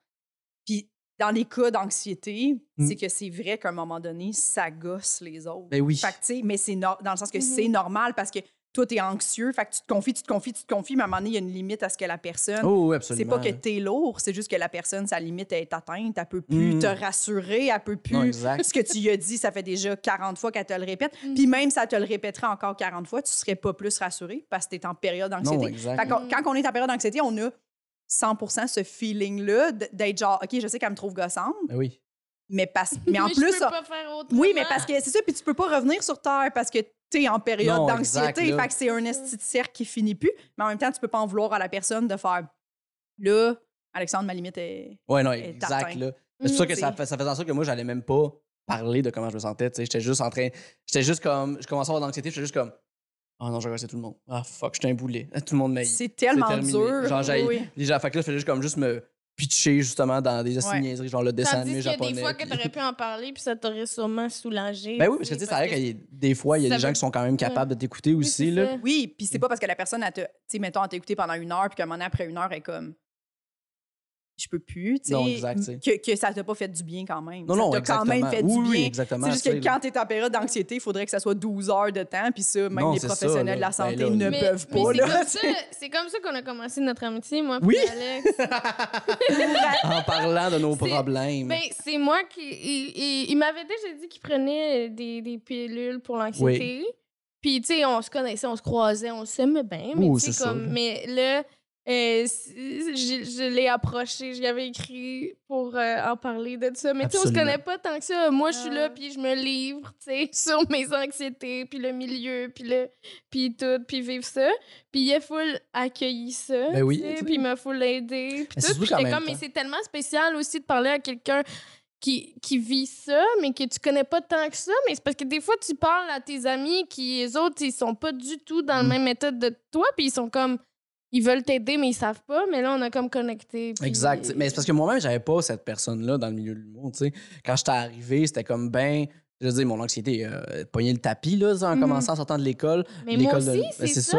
Puis dans les cas d'anxiété, Mm. c'est que c'est vrai qu'à un moment donné, ça gosse les autres. Ben oui. Fait que, tu sais, mais c'est no- dans le sens que Mhm. c'est normal parce que toi, tu es anxieux, fait que tu te confies, tu te confies, tu te confies, mais à un moment donné, il y a une limite à ce que la personne. Oh, oui, c'est absolument. pas que là. tu es lourd, c'est juste que la personne, sa limite est atteinte, elle peut plus Mm. te rassurer, elle peut plus. Non, exact. ce que tu lui as dit, ça fait déjà 40 fois qu'elle te le répète. Mm. Puis même si elle te le répéterait encore 40 fois, tu serais pas plus rassuré parce que tu es en période Non, d'anxiété. qu'on- Mm. quand on est en période d'anxiété, on a 100% ce feeling-là d'être genre, OK, je sais qu'elle me trouve gossante, Ben oui. mais, parce, mais en je plus, peux ça- pas faire autrement. oui, mais parce que c'est ça, puis tu peux pas revenir sur Terre parce que es en période d'anxiété. Fait que c'est un esti de cercle qui finit plus, mais en même temps, tu peux pas en vouloir à la personne de faire, là, Alexandre, ma limite est. Ouais, non, est exact. Là. C'est pour ça que Mm. ça, fait- ça faisait en sorte que moi, j'allais même pas parler de comment je me sentais. tu sais. J'étais juste en train. J'étais juste comme. Je commençais à avoir de l'anxiété, j'étais juste comme. Oh non, j'ai tout le monde. Ah fuck, j'étais un boulet. Tout le monde m'a C'est tellement dur. Genre, j'ai. Oui. Les gens, fait que là, je faisais juste comme juste me pitcher justement dans des Ouais. niaiseries, genre le dessin animé qu'il y a japonais. des fois que puis- tu aurais pu en parler, puis ça t'aurait sûrement soulagé. Ben oui, parce que tu sais, c'est vrai que- qu'il y a des fois, il y a des gens qui sont quand même capables de t'écouter Oui, aussi. là. Oui, puis c'est pas parce que la personne, tu sais, mettons, t'a écouté pendant une heure, puis qu'à un moment donné, après une heure, elle est comme. Je peux plus, tu Non, sais, exact, que, que ça t'a pas fait du bien quand même. Non, ça non, t'a quand même fait oui, du oui, bien. exactement. C'est juste que quand tu es en période d'anxiété, il faudrait que ça soit 12 heures de temps, puis ça, même Non, les ça, professionnels de la santé Ben là, ne Mais- peuvent mais pas. c'est là, comme ça- sais. C'est comme ça qu'on a commencé notre amitié, moi Oui. Alex. en parlant de nos problèmes. Ben, c'est moi qui. Il, il- il m'avait déjà dit qu'il prenait des, des pilules pour l'anxiété. Puis, tu sais, on se connaissait, on se croisait, on s'aimait bien. Mais, Oui, ça. comme. Mais là, euh, je, je l'ai approché, je lui avais écrit pour euh, en parler de ça. Mais, tu sais, on se connaît pas tant que ça. Moi, je suis là, puis je me livre, tu sais, sur mes anxiétés, puis le milieu, puis le. Puis tout, puis vivre ça. Puis il a full accueilli ça. Ben oui. Puis il m'a full aidé. Puis Mais tout. Puis comme, mais c'est tellement spécial aussi de parler à quelqu'un qui, qui vit ça, mais que tu connais pas tant que ça. Mais c'est parce que des fois, tu parles à tes amis qui, les autres, ils sont pas du tout dans le Mm. même état de toi, puis ils sont comme. Ils veulent t'aider, mais ils savent pas. Mais là, on a comme connecté. puis- Exact. Mais c'est parce que moi-même, j'avais pas cette personne-là dans le milieu de l'humour. Quand j'étais arrivé, c'était comme ben. Je veux dire, mon anxiété euh, pogné le tapis là, en Mhm. commençant en sortant de l'école. Mais moi de- aussi, Ben, c'est ça.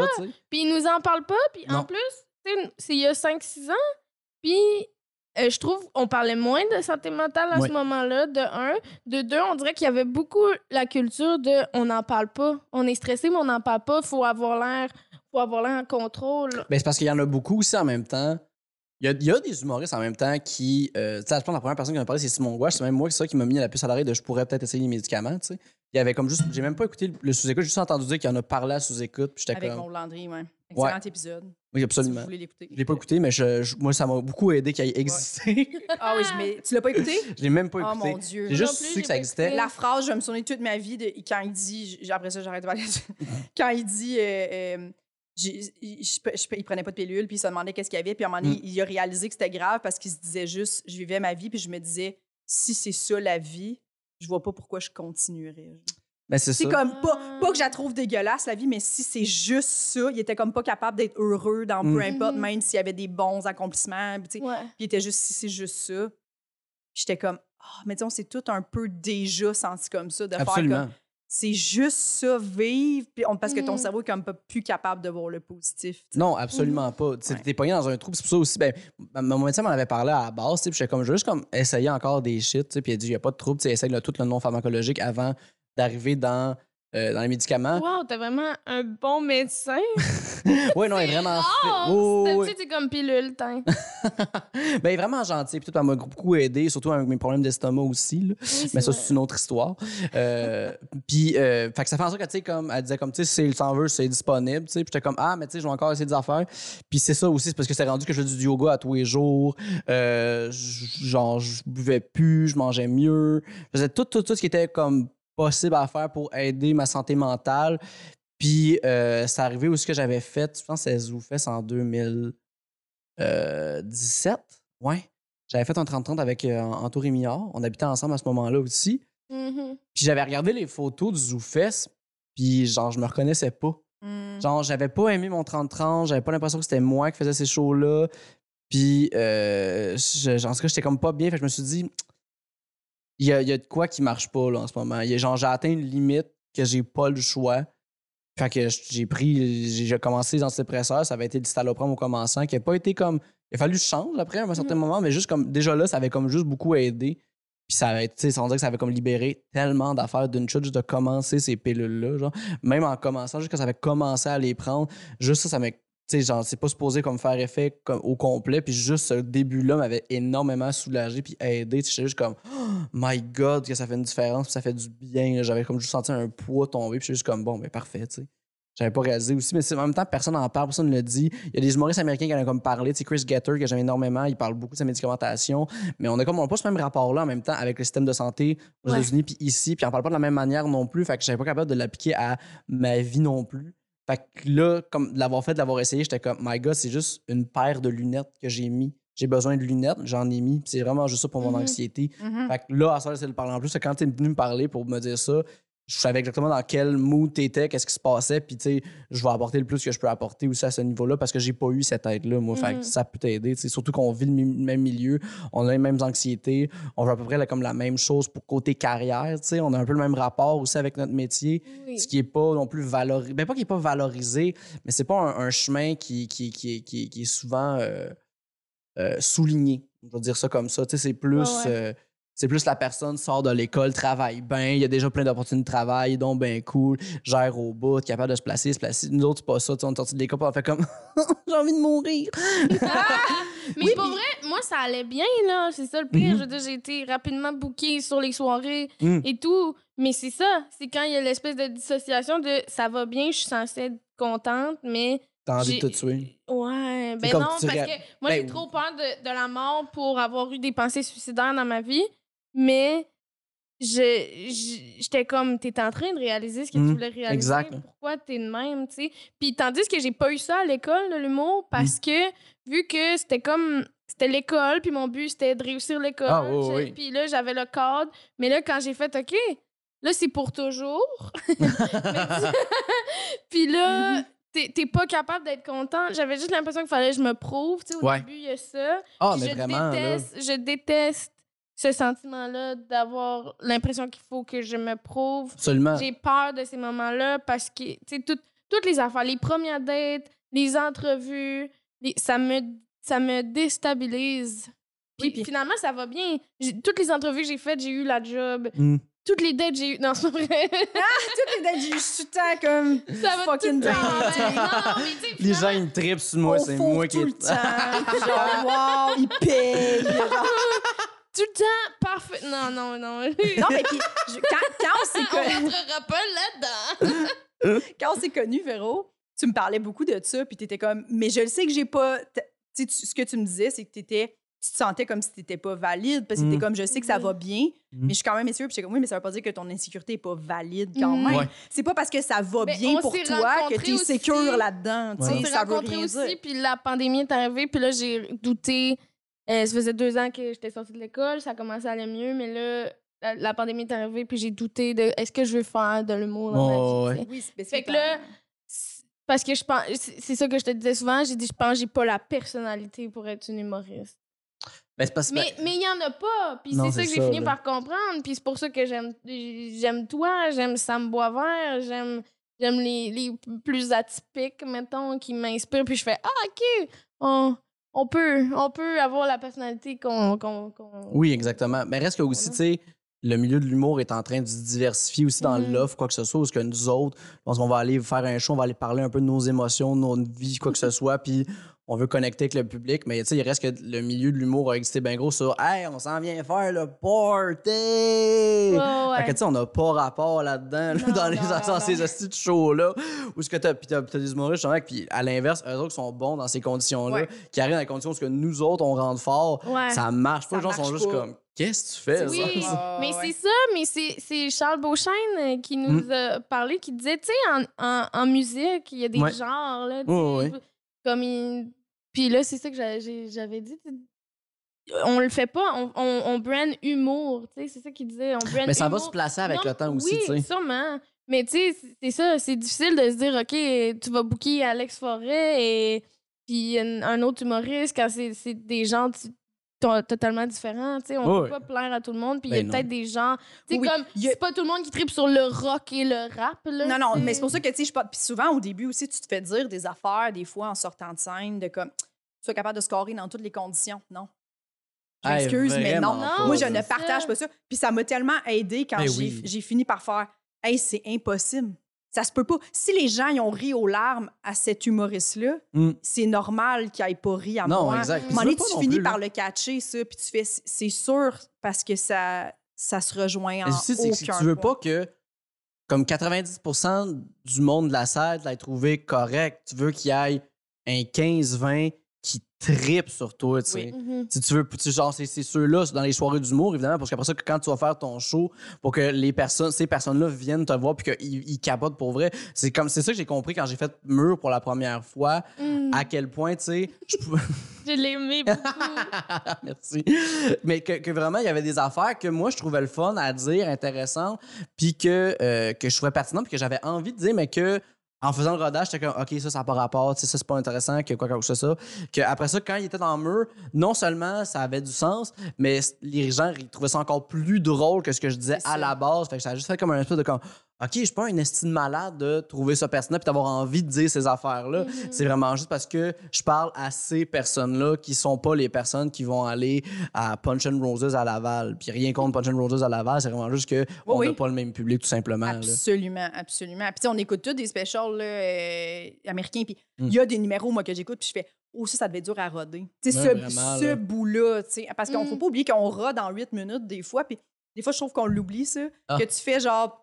Puis ils nous en parlent pas. Puis en plus, c'est il y a 5-6 ans. Puis euh, je trouve on parlait moins de santé mentale à ce moment-là, de un. De deux, on dirait qu'il y avait beaucoup la culture de on n'en parle pas. On est stressé, mais on n'en parle pas. Faut avoir l'air faut avoir l'air en contrôle. Ben, c'est parce qu'il y en a beaucoup aussi en même temps. Il y a, il y a des humoristes en même temps qui. Euh, tu sais, je pense que la première personne qui m'a parlé, c'est Simon Gouache. C'est même moi, ça qui m'a mis la puce à l'oreille de je pourrais peut-être essayer les médicaments, tu sais. Il y avait comme juste. J'ai même pas écouté le sous-écoute, j'ai juste entendu dire qu'il en a parlé à sous-écoute. Puis j'étais Avec comme. mon Landry, ouais. Excellent épisode. Oui, Si absolument. vous voulez l'écouter. Je l'ai pas écouté, mais je, je- moi, ça m'a beaucoup aidé qu'il ait existé. Ah oui, mais tu l'as pas écouté? je l'ai même pas Oh écouté. mon Dieu. J'ai juste su que ça existait. La phrase, je me souviens toute ma vie de quand il dit, après ça, j'arrête de parler. quand il dit, euh, euh, il prenait pas de pilule, puis il se demandait qu'est-ce qu'il y avait, puis à un moment donné, Mm. il a réalisé que c'était grave parce qu'il se disait juste, je vivais ma vie, puis je me disais, si c'est ça la vie, je vois pas pourquoi je continuerais. Ben, c'est comme pas, pas que je la Ah. trouve dégueulasse la vie, mais si c'est juste ça, il était comme pas capable d'être heureux dans Mm. peu importe, Mhm. même s'il y avait des bons accomplissements. Puis, Ouais. il était juste si c'est juste ça. J'étais comme ah, mais disons c'est tout un peu déjà senti comme ça de faire comme c'est juste ça vivre puis on- parce que ton Mhm. cerveau est comme pas plus capable de voir le positif. Non, absolument pas. Tu. T'es pogné dans un trou. C'est pour ça aussi, ben, mon médecin m'en avait parlé à la base, puis j'étais comme, juste comme essayer encore des shit, puis il a dit, il n'y a pas de trouble, essaye le- tout le non pharmacologique avant d'arriver dans, euh, dans les médicaments. Wow, t'as vraiment un bon médecin. Oui, non, il est vraiment fait. Oh, oui, c'est comme pilule. Ben, il est vraiment gentil, puis tout, elle m'a beaucoup aidé, surtout avec mes problèmes d'estomac aussi, là. Oui, Mais ça, c'est une autre histoire. Euh, puis, euh, fait que ça fait en sorte que, tu sais, comme, elle disait, comme, tu sais, si il s'en veut, c'est disponible, tu sais. Puis j'étais comme, ah, mais tu sais, je vais encore essayer des affaires. Puis c'est ça aussi, c'est parce que c'est rendu que je fais du yoga à tous les jours. Euh, genre, je buvais plus, je mangeais mieux. Je faisais tout, tout, tout ce qui était comme possible à faire pour aider ma santé mentale. Puis, euh, c'est arrivé aussi que j'avais fait, je pense que c'est en 2017. Ouais. J'avais fait un 30-30 avec euh, Anto Rémillard. On habitait ensemble à ce moment-là aussi. Mhm. Puis j'avais regardé les photos du ZooFest, puis genre, je me reconnaissais pas. Mm. Genre, j'avais pas aimé mon 30-30, j'avais pas l'impression que c'était moi qui faisais ces shows-là. Puis, euh, je- en tout cas, j'étais comme pas bien. Fait que je me suis dit, il y a, y a de quoi qui marche pas là, en ce moment. Il y a- genre, j'ai atteint une limite que j'ai pas le choix. Fait que j'ai pris, j'ai commencé les antidépresseurs, ça avait été du citalopram au commençant, qui a pas été comme. Il a fallu que je change après à un certain Mhm. moment, mais juste comme. Déjà là, ça avait comme juste beaucoup aidé. Puis ça avait, tu sais, dirait que ça avait comme libéré tellement d'affaires d'une chute juste de commencer ces pilules-là. Genre, même en commençant, juste quand ça avait commencé à les prendre, juste ça, ça m'a. Sais, genre, c'est pas supposé comme faire effet comme, au complet. Puis juste ce début-là m'avait énormément soulagé puis aidé. J'étais juste comme, oh my God, que ça fait une différence, puis ça fait du bien. J'avais comme juste senti un poids tomber. Puis j'étais juste comme, bon, ben parfait, tu sais. J'avais pas réalisé aussi, mais en même temps, personne n'en parle, personne ne le dit. Il y a des humoristes américains qui en ont comme parlé. Tu sais, Chris Getter, que j'aime énormément, il parle beaucoup de sa médicamentation. Mais on a comme on a pas ce même rapport-là en même temps avec le système de santé aux Ouais. États-Unis puis ici. Puis on parle pas de la même manière non plus. Fait que j'avais pas capable de l'appliquer à ma vie non plus. Fait que là, comme de l'avoir fait, de l'avoir essayé, j'étais comme, my God, c'est juste une paire de lunettes que j'ai mis. J'ai besoin de lunettes, j'en ai mis. C'est vraiment juste ça pour mon Mhm. anxiété. Mhm. Fait que là, à ça, c'est de parler en plus. c'est Quand tu es venu me parler pour me dire ça, je savais exactement dans quel mood tu étais, qu'est-ce qui se passait. Puis, tu sais, je vais apporter le plus que je peux apporter aussi à ce niveau-là parce que j'ai pas eu cette aide-là, moi. Fait que Mhm. ça peut t'aider. Surtout qu'on vit le même milieu, on a les mêmes anxiétés, on veut à peu près là, comme la même chose pour côté carrière. tu sais. On a un peu le même rapport aussi avec notre métier Oui. ce qui est pas non plus valorisé. Ben, pas qui est pas valorisé, mais c'est pas un, un chemin qui, qui, qui, est- qui, est- qui est souvent euh, euh, souligné. Je vais dire ça comme ça. Tu sais, c'est plus. Ouais. euh, c'est plus la personne sort de l'école, travaille bien, il y a déjà plein d'opportunités de travail, donc bien cool, gère au bout, capable de se placer, se placer. Nous autres, c'est pas ça. On est sortis de l'école, on fait comme j'ai envie de mourir. Mais Oui, pour puis- vrai, moi, ça allait bien, là. C'est ça le pire. Mhm. Je veux dire, j'ai été rapidement bookée sur les soirées Mhm. et tout. Mais c'est ça. C'est quand il y a l'espèce de dissociation de ça va bien, je suis censée être contente, mais. T'as envie de te tuer. Ouais. Ben non, parce que moi, Ben j'ai oui. trop peur de, de la mort pour avoir eu des pensées suicidaires dans ma vie. Mais. J'étais comme, t'es en train de réaliser ce que tu voulais réaliser. Exact. Pourquoi t'es de même, tu sais? Puis tandis que j'ai pas eu ça à l'école, l'humour, parce que vu que c'était comme. C'était l'école, puis mon but c'était de réussir l'école. Ah, oui, j'ai- oui. Puis là, j'avais le cadre. Mais là, quand j'ai fait, OK, là, c'est pour toujours. Puis là, t'es t'es pas capable d'être content. J'avais juste l'impression qu'il fallait que je me prouve. Tu sais, au Ouais. début, il y a ça. Ah, mais je vraiment. là. déteste, je déteste ce sentiment-là d'avoir l'impression qu'il faut que je me prouve. Absolument. J'ai peur de ces moments-là parce que, tu sais, tout- toutes les affaires, les premières dates, les entrevues, les- ça, me, ça me déstabilise. Puis, Oui, puis- finalement, ça va bien. Toutes les entrevues que j'ai faites, j'ai eu la job. Mm. Toutes les dates, j'ai eu. Non, c'est vrai. Toutes les dates, j'ai eu- je suis tout le temps comme ça va fucking tout le temps bien. Non, mais Les gens, ils me tripent sur moi, c'est moi qui. tout le temps. Genre, wow, ils payent. tout le temps, parfait. Non, non, non. Non, mais puis, je- quand, quand on s'est On connus, rentrera pas là-dedans. quand on s'est connus, Véro, tu me parlais beaucoup de ça, puis t'étais comme, mais je le sais que j'ai pas. t- Tu sais, tu- ce que tu me disais, c'est que t'étais. Tu te sentais comme si t'étais pas valide, parce que t'étais Mm. comme, je sais que ça Oui. va bien, Mm. mais je suis quand même insécure, puis j'étais comme, oui, mais ça veut pas dire que ton insécurité est pas valide quand Mm. même. Ouais. C'est pas parce que ça va Mais bien on pour s'est toi que rencontrés t'es aussi. sécure là-dedans. tu Ouais. sais, On s'est Ça veut rencontrés rien aussi, dire. puis la pandémie est arrivée, puis là, j'ai douté. Euh, ça faisait deux ans que j'étais sortie de l'école, ça commençait à aller mieux, mais là, la, la pandémie est arrivée, puis j'ai douté de est-ce que je veux faire de l'humour dans Oh, ma vie. Oui, c'est Fait que là, parce que je pense, c'est ça que je te disais souvent, j'ai dit, je pense que j'ai pas la personnalité pour être une humoriste. Ben, que. Mais mais il y en a pas, puis c'est ça que j'ai fini là. par comprendre, puis c'est pour ça que j'aime j'aime toi, j'aime Sam Boisvert, j'aime j'aime les, les plus atypiques mettons qui m'inspirent puis je fais ah OK, on, on peut on peut avoir la personnalité qu'on qu'on qu'on- Oui, exactement. Mais reste que aussi, tu sais, le milieu de l'humour est en train de se diversifier aussi dans Mhm. l'offre, quoi que ce soit, parce que nous autres, on va aller faire un show, on va aller parler un peu de nos émotions, de notre vie, quoi que ce soit, puis on veut connecter avec le public. Mais tu sais, il reste que le milieu de l'humour a existé bien gros sur Hey, on s'en vient faire le party! Ouais. Fait que tu sais, on n'a pas rapport là-dedans, là, dans, les, non, dans non, ces hosties de shows-là, où ce que t'as, puis t'as, t'as des humoristes, puis à l'inverse, eux autres sont bons dans ces conditions-là, Ouais. qui arrivent dans les conditions où ce que nous autres, on rentre fort, Ouais. ça marche pas. Ça Les gens sont juste pas. comme, qu'est-ce que tu fais? Oui, ça? mais c'est ça, mais c'est- c'est Charles Beauchesne euh, qui nous Mm. a parlé, qui disait, tu sais, en, en, en musique, il y a des Ouais. genres, là. Comme il... Puis là, c'est ça que j'avais dit, on le fait pas, on, on, on brand humour, tu sais, c'est ça qu'il disait, on brand Mais ça va se placer avec Non, le temps aussi, oui, tu sais. sûrement. Mais tu sais, c'est- ça, c'est difficile de se dire, OK, tu vas booker Alex Forêt et puis un, un autre humoriste quand c'est des gens totalement différents, tu sais, on Ouais, peut pas plaire à tout le monde, puis il y Ben a non. peut-être des gens, tu sais, Oui, comme, a- c'est pas tout le monde qui tripe sur le rock et le rap, là. Non, non, mais c'est pour ça que, tu sais, je pas. Puis souvent, au début aussi, tu te fais dire des affaires, des fois, en sortant de scène, de comme, tu sois capable de scorer dans toutes les conditions. Non? Je Hey, mais non. pas, Moi, je ne ça. partage pas ça. Puis ça m'a tellement aidé quand Ben j'ai oui. j'ai fini par faire Hey, c'est impossible. Ça se peut pas. Si les gens ils ont ri aux larmes à cet humoriste-là, Mm. c'est normal qu'ils n'aient pas ri à Non, moi. exact. Puis tu donné, finis plus, par là. le catcher, ça, puis tu fais c'est sûr parce que ça, ça se rejoint en Mais aussi, si tu veux point. pas que, comme 90% du monde de la salle l'ait trouvé correct, tu veux qu'il y ait un 15-20 qui tripe sur toi, tu sais. Oui. Mhm. Si tu veux, tu- genre, c'est c'est ceux-là dans les soirées d'humour, évidemment, parce qu'après ça, quand tu vas faire ton show, pour que les personnes, ces personnes-là viennent te voir puis qu'ils ils capotent pour vrai, c'est comme c'est ça que j'ai compris quand j'ai fait Mur pour la première fois, Mm. à quel point, tu sais, je pouvais- Je l'ai aimé beaucoup. Merci. Mais que, que vraiment, il y avait des affaires que moi, je trouvais le fun à dire, intéressantes, puis que, euh, que je trouvais pertinent, puis que j'avais envie de dire, mais que en faisant le rodage, j'étais comme, OK, ça, ça n'a pas rapport, tu sais, ça, c'est pas intéressant, que quoi que ce soit ça. Que après ça, quand il était dans le mur, non seulement ça avait du sens, mais les gens ils trouvaient ça encore plus drôle que ce que je disais à ça. la base. Fait que ça a juste fait comme un espèce de comme, OK, je suis pas un estime malade de trouver ce personnage puis d'avoir envie de dire ces affaires-là. C'est vraiment juste parce que je parle à ces personnes-là qui sont pas les personnes qui vont aller à Punch and Roses à Laval. Puis rien contre Punch and Roses à Laval, c'est vraiment juste que on Oui, n'a oui. pas le même public, tout simplement. là. Absolument, absolument. Puis tu sais, on écoute tous des specials là, euh, américains, puis il Mm. y a des numéros, moi, que j'écoute, puis je fais « Oh, ça, ça devait être dur à roder. » Tu sais, Ouais, ce, vraiment, ce là. bout-là, tu sais, parce qu'on Mm. faut pas oublier qu'on rode en 8 minutes des fois, puis des fois, je trouve qu'on l'oublie, ça, Ah. que tu fais genre...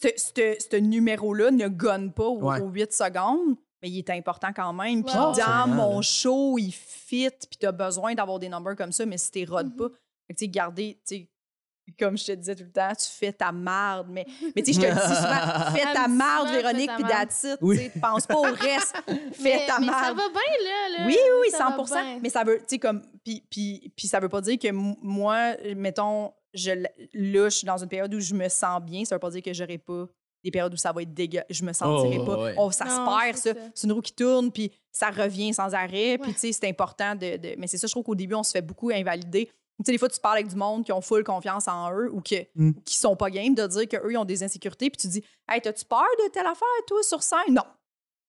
Ce, ce- ce numéro-là ne gonne pas aux, Ouais. aux 8 secondes, mais il est important quand même. Puis dans mon là. show, il fit, puis t'as besoin d'avoir des numbers comme ça, mais si t'es rode Mhm. pas, fait que, tu sais, garder, tu sais, comme je te disais tout le temps, tu fais ta marde. Mais, mais tu sais, je te le dis souvent, fais ta marde, Véronique, puis marde. it, Oui. tu sais, pense pas au reste. fais Mais- ta mais ça marde. va bien, là. là. Oui, oui, oui, Ça va 100 bien. Mais ça veut, tu sais, comme. Puis, puis, puis ça veut pas dire que moi, mettons, je, là, je suis dans une période où je me sens bien. Ça veut pas dire que j'aurai pas des périodes où ça va être dégueu. Je me sentirai Oh, pas. ouais. Oh, ça Non, se perd, c'est ça. ça. C'est une roue qui tourne, puis ça revient sans arrêt. Puis, tu sais, c'est important de, de- Mais c'est ça, je trouve qu'au début, on se fait beaucoup invalider. Tu sais, des fois, tu parles avec du monde qui ont full confiance en eux ou que, Mm. qui sont pas game de dire qu'eux, ils ont des insécurités. Puis tu dis, hey, t'as-tu peur de telle affaire, toi, sur scène? Non.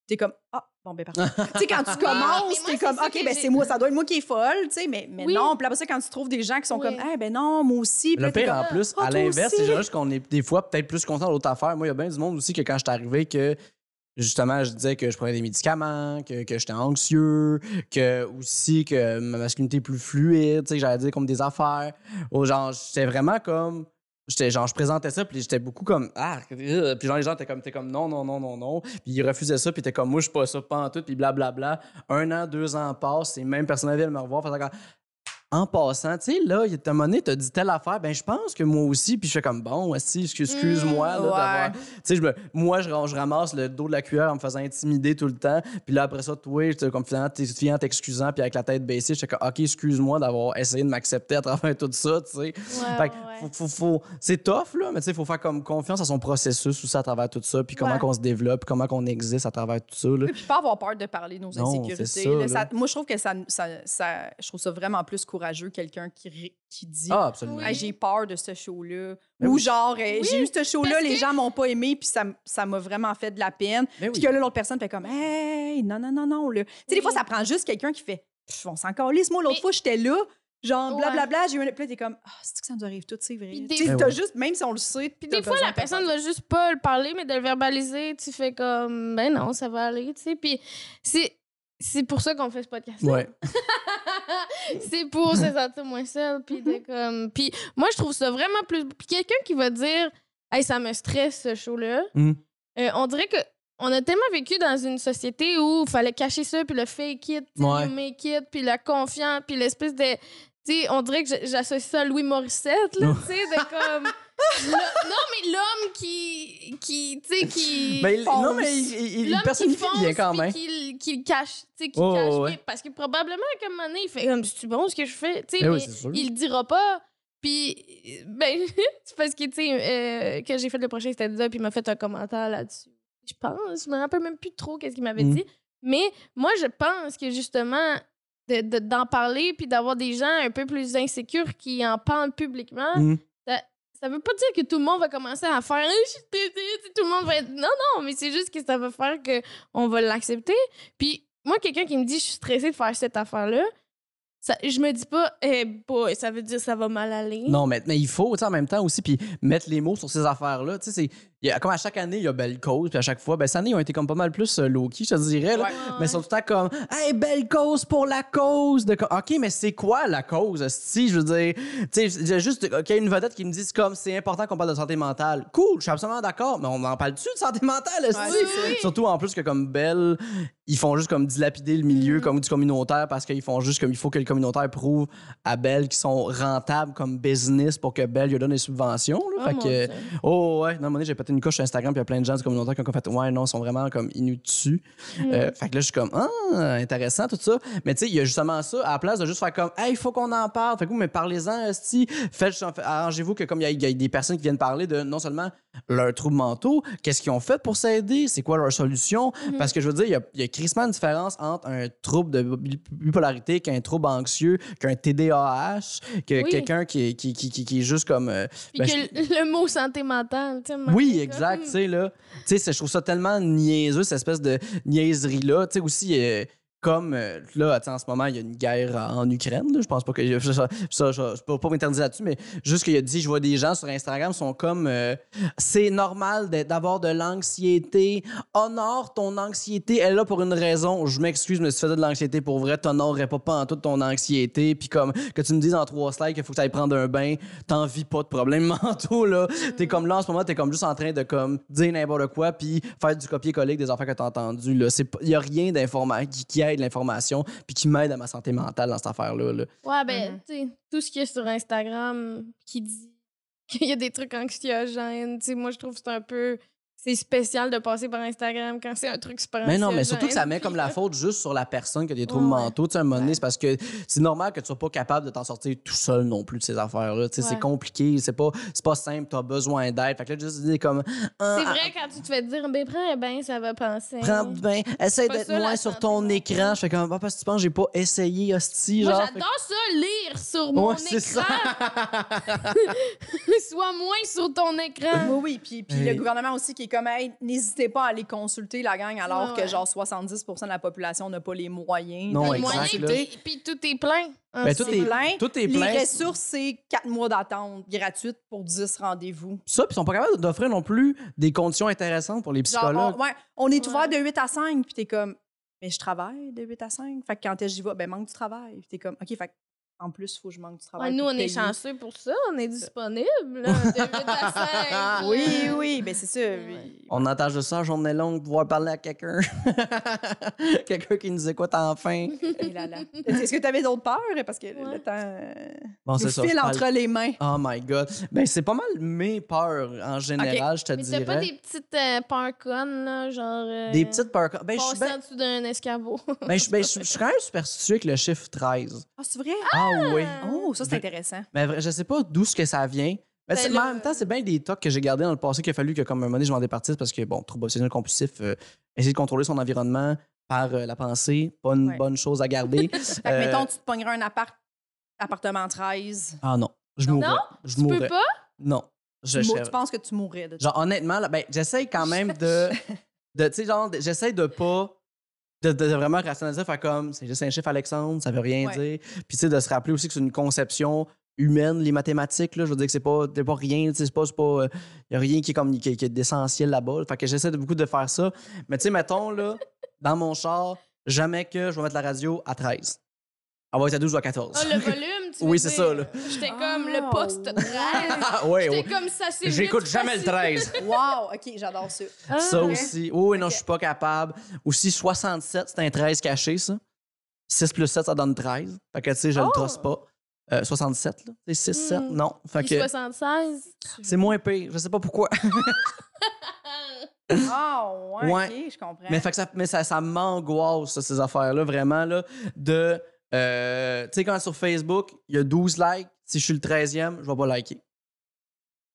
T'es comme, ah, bon, ben, parfait. tu sais, quand tu moi, commences, c'est t'es comme, OK, ben, c'est moi, ça doit être moi qui est folle, tu sais, mais, mais Oui. non. Puis après ça, quand tu trouves des gens qui sont Oui. comme, eh ben non, moi aussi. Le pire, comme, en plus, Ah, à l'inverse, c'est juste qu'on est des fois peut-être plus content d'autres affaires. Moi, il y a bien du monde aussi que quand je suis arrivé, que justement, je disais que je prenais des médicaments, que, que j'étais anxieux, que aussi que ma masculinité est plus fluide, tu sais, j'allais dire comme des affaires. Ou genre, j'étais vraiment comme. J'étais genre, je présentais ça, puis j'étais beaucoup comme ah, euh, puis genre les gens étaient comme, comme non, non, non, non, non, puis ils refusaient ça, puis t'es comme moi, je suis pas ça, pas en tout, puis blablabla. Un an, deux ans passent, ces mêmes personnes viennent me revoir, comme, en passant, tu sais, là, il y a un moment donné, t'as dit telle affaire, ben je pense que moi aussi, puis je fais comme bon, si, excuse-moi, là, d'avoir. Tu sais, je moi, je, je ramasse le dos de la cuillère en me faisant intimider tout le temps, puis là, après ça, toi, comme finalement, t'es fiant, t'excusant, puis avec la tête baissée, j'étais comme, ok, excuse-moi d'avoir essayé de m'accepter à travers tout ça, tu sais. Ouais, Fait que ouais, faut, faut, faut- c'est tough, là, mais tu sais, il faut faire comme confiance à son processus aussi à travers tout ça, puis comment Ouais. qu'on se développe, comment qu'on existe à travers tout ça, là. Oui, puis pas avoir peur de parler de nos insécurités. c'est ça, là. là. Ça- moi, je trouve que ça, ça, ça- je trouve ça vraiment plus courageux, quelqu'un qui, qui dit Ah, absolument. J'ai peur de ce show-là. Ben Ou oui. genre, Oui, j'ai eu ce show-là, les que- gens m'ont pas aimé, puis ça, m'a vraiment fait de la peine. Mais Puis oui. que là, l'autre personne fait comme, hey, non, non, non, non. là. Tu sais, des fois, ça prend juste quelqu'un qui fait, on s'en calisse. Moi, l'autre Mais- fois, j'étais là, genre, Ouais. blablabla, j'ai eu un. Puis là, t'es comme, ah, c'est que ça nous arrive tout, c'est vrai. Des- Ben t'as oui. juste, même si on le sait. Puis des fois, la personne va juste pas le parler, mais de le verbaliser, tu fais comme, ben non, ça va aller, tu sais. Puis c'est, c'est pour ça qu'on fait ce podcast. Ouais. c'est pour se sentir moins seul. Puis de comme. Puis moi, je trouve ça vraiment plus. Puis quelqu'un qui va dire, hey, ça me stresse ce show-là, Mhm. euh, on dirait que. On a tellement vécu dans une société où il fallait cacher ça, puis le fake it, Ouais. le make it, puis la confiance, puis l'espèce de. Tu sais, on dirait que j'associe ça à Louis Morissette, là, tu sais, de comme. Non, mais l'homme qui. qui tu sais, qui. Ben, il- fonce. non, mais il, il, personnifie bien quand même. Qui, qui le cache, tu sais, qui Oh, cache ouais. bien. Parce que probablement, qu'à un moment donné, il fait comme, c'est bon ce que je fais, tu sais, Ben oui, il le dira pas. Puis, ben, c'est parce que, tu sais, euh, quand j'ai fait le prochain stand-up, il m'a fait un commentaire là-dessus. Je pense, je me rappelle même plus trop qu'est-ce qu'il m'avait Mm. dit. Mais moi, je pense que justement, de- de- d'en parler, puis d'avoir des gens un peu plus insécures qui en parlent publiquement, Mm. ça, ça veut pas dire que tout le monde va commencer à faire je suis sais, tout le monde va être non non mais c'est juste que ça va faire que on va l'accepter puis moi quelqu'un qui me dit je suis stressée de faire cette affaire là ça, je me dis pas eh boy ça veut dire ça va mal aller Non, mais, mais il faut, en même temps aussi, puis mettre les mots sur ces affaires-là. Tu sais, il y a- comme à chaque année, il y a belle cause, puis à chaque fois, ben, cette année, ils ont été comme pas mal plus euh, low-key, je te dirais, là. Ouais. Mais ils sont tout le temps comme, hey, belle cause pour la cause. De... OK, mais c'est quoi la cause, si Je veux dire, tu sais, juste, OK, une vedette qui me dit, comme, c'est important qu'on parle de santé mentale. Cool, je suis absolument d'accord, mais on en parle-tu de santé mentale? Ouais. Oui. Surtout en plus que comme Belle, ils font juste comme dilapider le milieu Mhm. comme du communautaire parce qu'ils font juste comme il faut que le communautaire prouve à Belle qu'ils sont rentables comme business pour que Belle lui donne des subventions. là. Oh, fait que, oh ouais, non, à un moment donné, j'ai pété une coche sur Instagram puis il y a plein de gens du communautaire qui ont fait ouais, non, ils sont vraiment comme inus dessus. Mm. Euh, fait que là, je suis comme ah, intéressant tout ça. Mais tu sais, il y a justement ça à la place de juste faire comme hey, il faut qu'on en parle. Fait que vous, mais parlez-en. Faites, arrangez-vous que comme il y, a- il y a des personnes qui viennent parler de non seulement leurs troubles mentaux, qu'est-ce qu'ils ont fait pour s'aider, c'est quoi leur solution? Mhm. Parce que je veux dire, il y a, il y a crissement une différence entre un trouble de bi- bipolarité qu'un trouble anxieux, qu'un TDAH, que Oui. quelqu'un qui, est- qui, qui, qui, est juste comme. euh, ben, que le, le mot santé mentale, tu sais. oui, exact, comme- tu sais, là. Tu sais, je trouve ça tellement niaiseux, cette espèce de niaiserie-là. Tu sais, aussi, euh, comme euh, là, en ce moment, il y a une guerre en Ukraine, là. Je pense pas que. Ça, je peux pas m'interdire là-dessus, mais juste qu'il a dit, je vois des gens sur Instagram sont comme. euh, c'est normal d'avoir de l'anxiété. Honore ton anxiété. Elle est là pour une raison. Je m'excuse, mais si tu faisais de l'anxiété pour vrai, t'honorerais pas, pas en toute ton anxiété. Puis comme que tu me dises en trois slides qu'il faut que tu ailles prendre un bain, t'en vis pas de problèmes mentaux, là. T'es comme là, en ce moment, t'es comme juste en train de comme dire n'importe quoi, puis faire du copier-coller des affaires que t'as entendues. Il y a rien d'information qui, qui l'information, puis qui m'aide à ma santé mentale dans cette affaire-là, là. Ouais, ben, Mhm. tu sais, tout ce qu'il y a sur Instagram qui dit qu'il y a des trucs anxiogènes, tu sais, moi, je trouve que c'est un peu. C'est spécial de passer par Instagram quand c'est un truc super Mais non, mais surtout que ça met comme la faute juste sur la personne qui a des troubles Ouais. mentaux. Tu sais, un moment donné, c'est parce que c'est normal que tu sois pas capable de t'en sortir tout seul non plus de ces affaires-là. Tu sais, c'est compliqué, c'est pas, c'est pas simple, t'as besoin d'aide. Fait que là, juste dire comme. ah, C'est ah, vrai, quand tu te fais dire, ben, prends un bain, ça va passer. Prends bien, essaye pas d'être moins sur santé ton écran. Je fais comme, ah, parce que tu penses j'ai pas essayé, hostie, Moi, genre. Fait j'adore ça, lire sur mon écran. ça. Sois moins sur ton écran. Oui, oui. Puis, puis le gouvernement aussi qui est comme, hey, n'hésitez pas à aller consulter la gang, alors Ouais, que genre 70% de la population n'a pas les moyens Non, Les moyens, puis, puis tout est plein. Ben, ensuite. tout est- plein. Tout est Les plein. ressources, c'est 4 mois d'attente gratuite pour 10 rendez-vous. Ça, puis ils sont pas capables d'offrir non plus des conditions intéressantes pour les Genre, psychologues. on, ouais, on est Ouais. ouvert de 8 à 5, puis t'es comme, mais je travaille de 8 à 5. Fait que quand j'y vais, ben manque du travail. Puis t'es comme, OK, fait que en plus, il faut que je manque du travail. Ouais, nous, pour on est chanceux pour ça. On est disponible. Là, de 8 à 5. Oui, oui, ben c'est ça. oui. On attache de ça, journée longue, pouvoir parler à quelqu'un. quelqu'un qui nous écoute enfin. Là. Est-ce que tu avais d'autres peurs? Parce que Ouais. le temps euh, Bon, nous c'est ça. file parle- entre les mains. Oh my god. Ben, c'est pas mal mes peurs en général, je te Mais dirais. pas des petites euh, peurs connes, là, genre. euh, Des petites peurs. Ben, je suis ben- en dessous d'un escabeau? ben, je ben, suis quand même superstitieux avec le chiffre 13. Ah, c'est vrai? Ah oui. Oh, ça, c'est intéressant. Mais vrai, je sais pas d'où ce que ça vient. Mais, Ben en même temps, c'est bien des tocs que j'ai gardés dans le passé qu'il a fallu que, comme un moment donné, je m'en départisse parce que, bon, trouble obsessionnel compulsif, euh, essayer de contrôler son environnement par euh, la pensée, pas une Ouais. bonne chose à garder. Fait que, Euh, mettons, tu te pognerais un appart, appartement 13. Ah non, je mourrais. Non? Je Tu peux pas? Non. Je, Tu, mou- je- tu penses que tu mourrais de Genre, honnêtement, là, ben, j'essaye quand même de. de tu sais, genre, de- j'essaye de pas. De, de- de vraiment rationaliser, faire comme, c'est juste un chiffre, Alexandre, ça veut rien Ouais. dire. Puis, tu sais, de se rappeler aussi que c'est une conception humaine, les mathématiques, là. Je veux dire que c'est pas, pas rien, tu sais, c'est pas. Il y a rien qui est, comme, qui, qui est d'essentiel là-bas. Fait que j'essaie de beaucoup de faire ça. Mais, tu sais, mettons, là, dans mon char, jamais que je vais mettre la radio à 13. Elle va être à 12 ou à 14. Ah, le volume, tu veux Oui, c'est dire? ça, là. J'étais comme le poste 13. Ah, ouais, J'étais ouais. comme ça, c'est J'écoute vite jamais le facile. 13. Wow, OK, j'adore ça. Ah, Ça ouais. aussi. Oui, oui, non, je suis pas capable. Aussi, 67, c'est un 13 caché, ça. 6 plus 7, ça donne 13. Fait que, tu sais, je le Oh! trosse pas. Euh, 67, là. C'est 6, 7, Hmm. non. Fait Puis que 76. c'est moins pire. Je sais pas pourquoi. Ah, ouais, Ouais. OK, je comprends. mais fait que ça, mais ça, ça m'angoisse, ça, ces affaires-là, vraiment, là. De. Euh, tu sais, quand sur Facebook, il y a 12 likes, si je suis le 13e, je vais pas liker.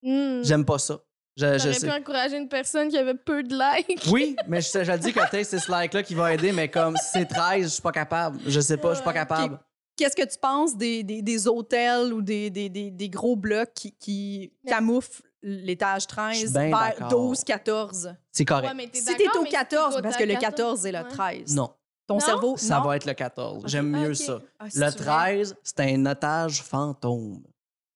Hmm. J'aime pas ça. J'aurais sais. pu encourager une personne qui avait peu de likes. Oui, mais je, je le dis que c'est ce like-là qui va aider, mais comme si c'est 13, je suis pas capable. Je sais pas, je suis pas capable. Qu'est-ce que tu penses des, des, des hôtels ou des, des, des, des gros blocs qui, qui camouflent l'étage Je suis 13 bien vers d'accord. 12, 14? C'est correct. Ouais, t'es Si t'es au mais 14, t'écoutes parce que le 14 c'est le ouais. 13. Non, Ton Non? cerveau, ça non? va être le 14. J'aime Ah, mieux ok. ça. Ah, Le c'est-tu vrai? 13, c'est un otage fantôme.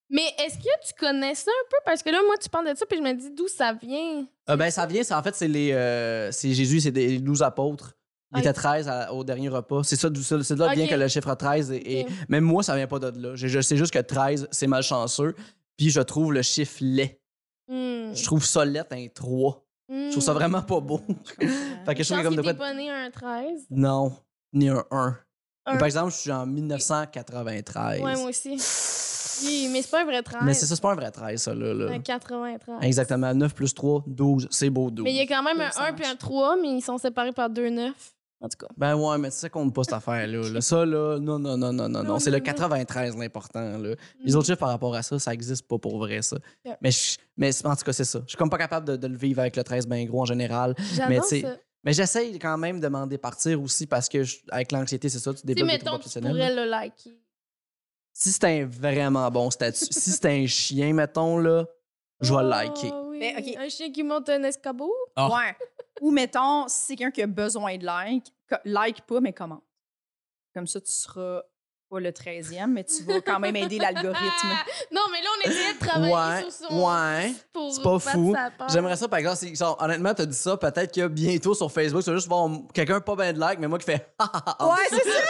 Mais est-ce que tu connais ça un peu? Parce que là, moi, tu parles de ça, puis je me dis d'où ça vient? Euh, ben, ça vient, c'est en fait, c'est les. euh, c'est Jésus, c'est des 12 apôtres. Il était 13 à- au dernier repas. C'est ça, d'où ça- c'est de là vient que le chiffre 13. Et, et même moi, ça vient pas de là. Je, je sais juste que 13, c'est malchanceux. Puis je trouve le chiffre laid. Hmm. Je trouve ça laid un 3. Je trouve ça Hmm. vraiment pas beau. fait que je trouve pense comme de que pas né un 13. Non, ni un 1. Un? Par exemple, je suis en 1993. Ouais, moi aussi. Oui, mais c'est pas un vrai 13. Mais c'est ça, c'est pas un vrai 13, ça, là. là. C'est un 93. Exactement. 9 plus 3, 12. C'est beau, 12. Mais il y a quand même un Ça 1 puis un marche. 3, mais ils sont séparés par deux 9. En tout cas. Ben ouais, mais ça compte pas cette affaire-là. là. Ça, là, non, non, non, non, non, non. C'est le non, non. 93 l'important, là. Les Mm. autres chiffres par rapport à ça, ça existe pas pour vrai, ça. Yeah. Mais, je- mais en tout cas, c'est ça. Je suis comme pas capable de, de le vivre avec le 13 bien gros en général. Mais tu. Mais j'essaye quand même de m'en départir aussi parce que je- avec l'anxiété, c'est ça, tu développes des mettons, troubles tu pourrais le liker. Si c'est un vraiment bon statut, si c'est un chien, mettons, là, je vais le Oh, liker. oui. Mais, ok. Un chien qui monte un escabeau? Ah. Ouais. Ou mettons, si c'est quelqu'un qui a besoin de like, like pas, mais commente. Comme ça, tu seras pas le 13e, mais tu vas quand même aider l'algorithme. Non, mais là, on essayait de travailler Ouais, sur son... ouais. C'est pas fou. J'aimerais ça, par exemple, si, genre, honnêtement, t'as dit ça, peut-être que bientôt sur Facebook, tu vas juste voir quelqu'un pas bien de like, mais moi qui fait ha ha ha. ouais, c'est ça.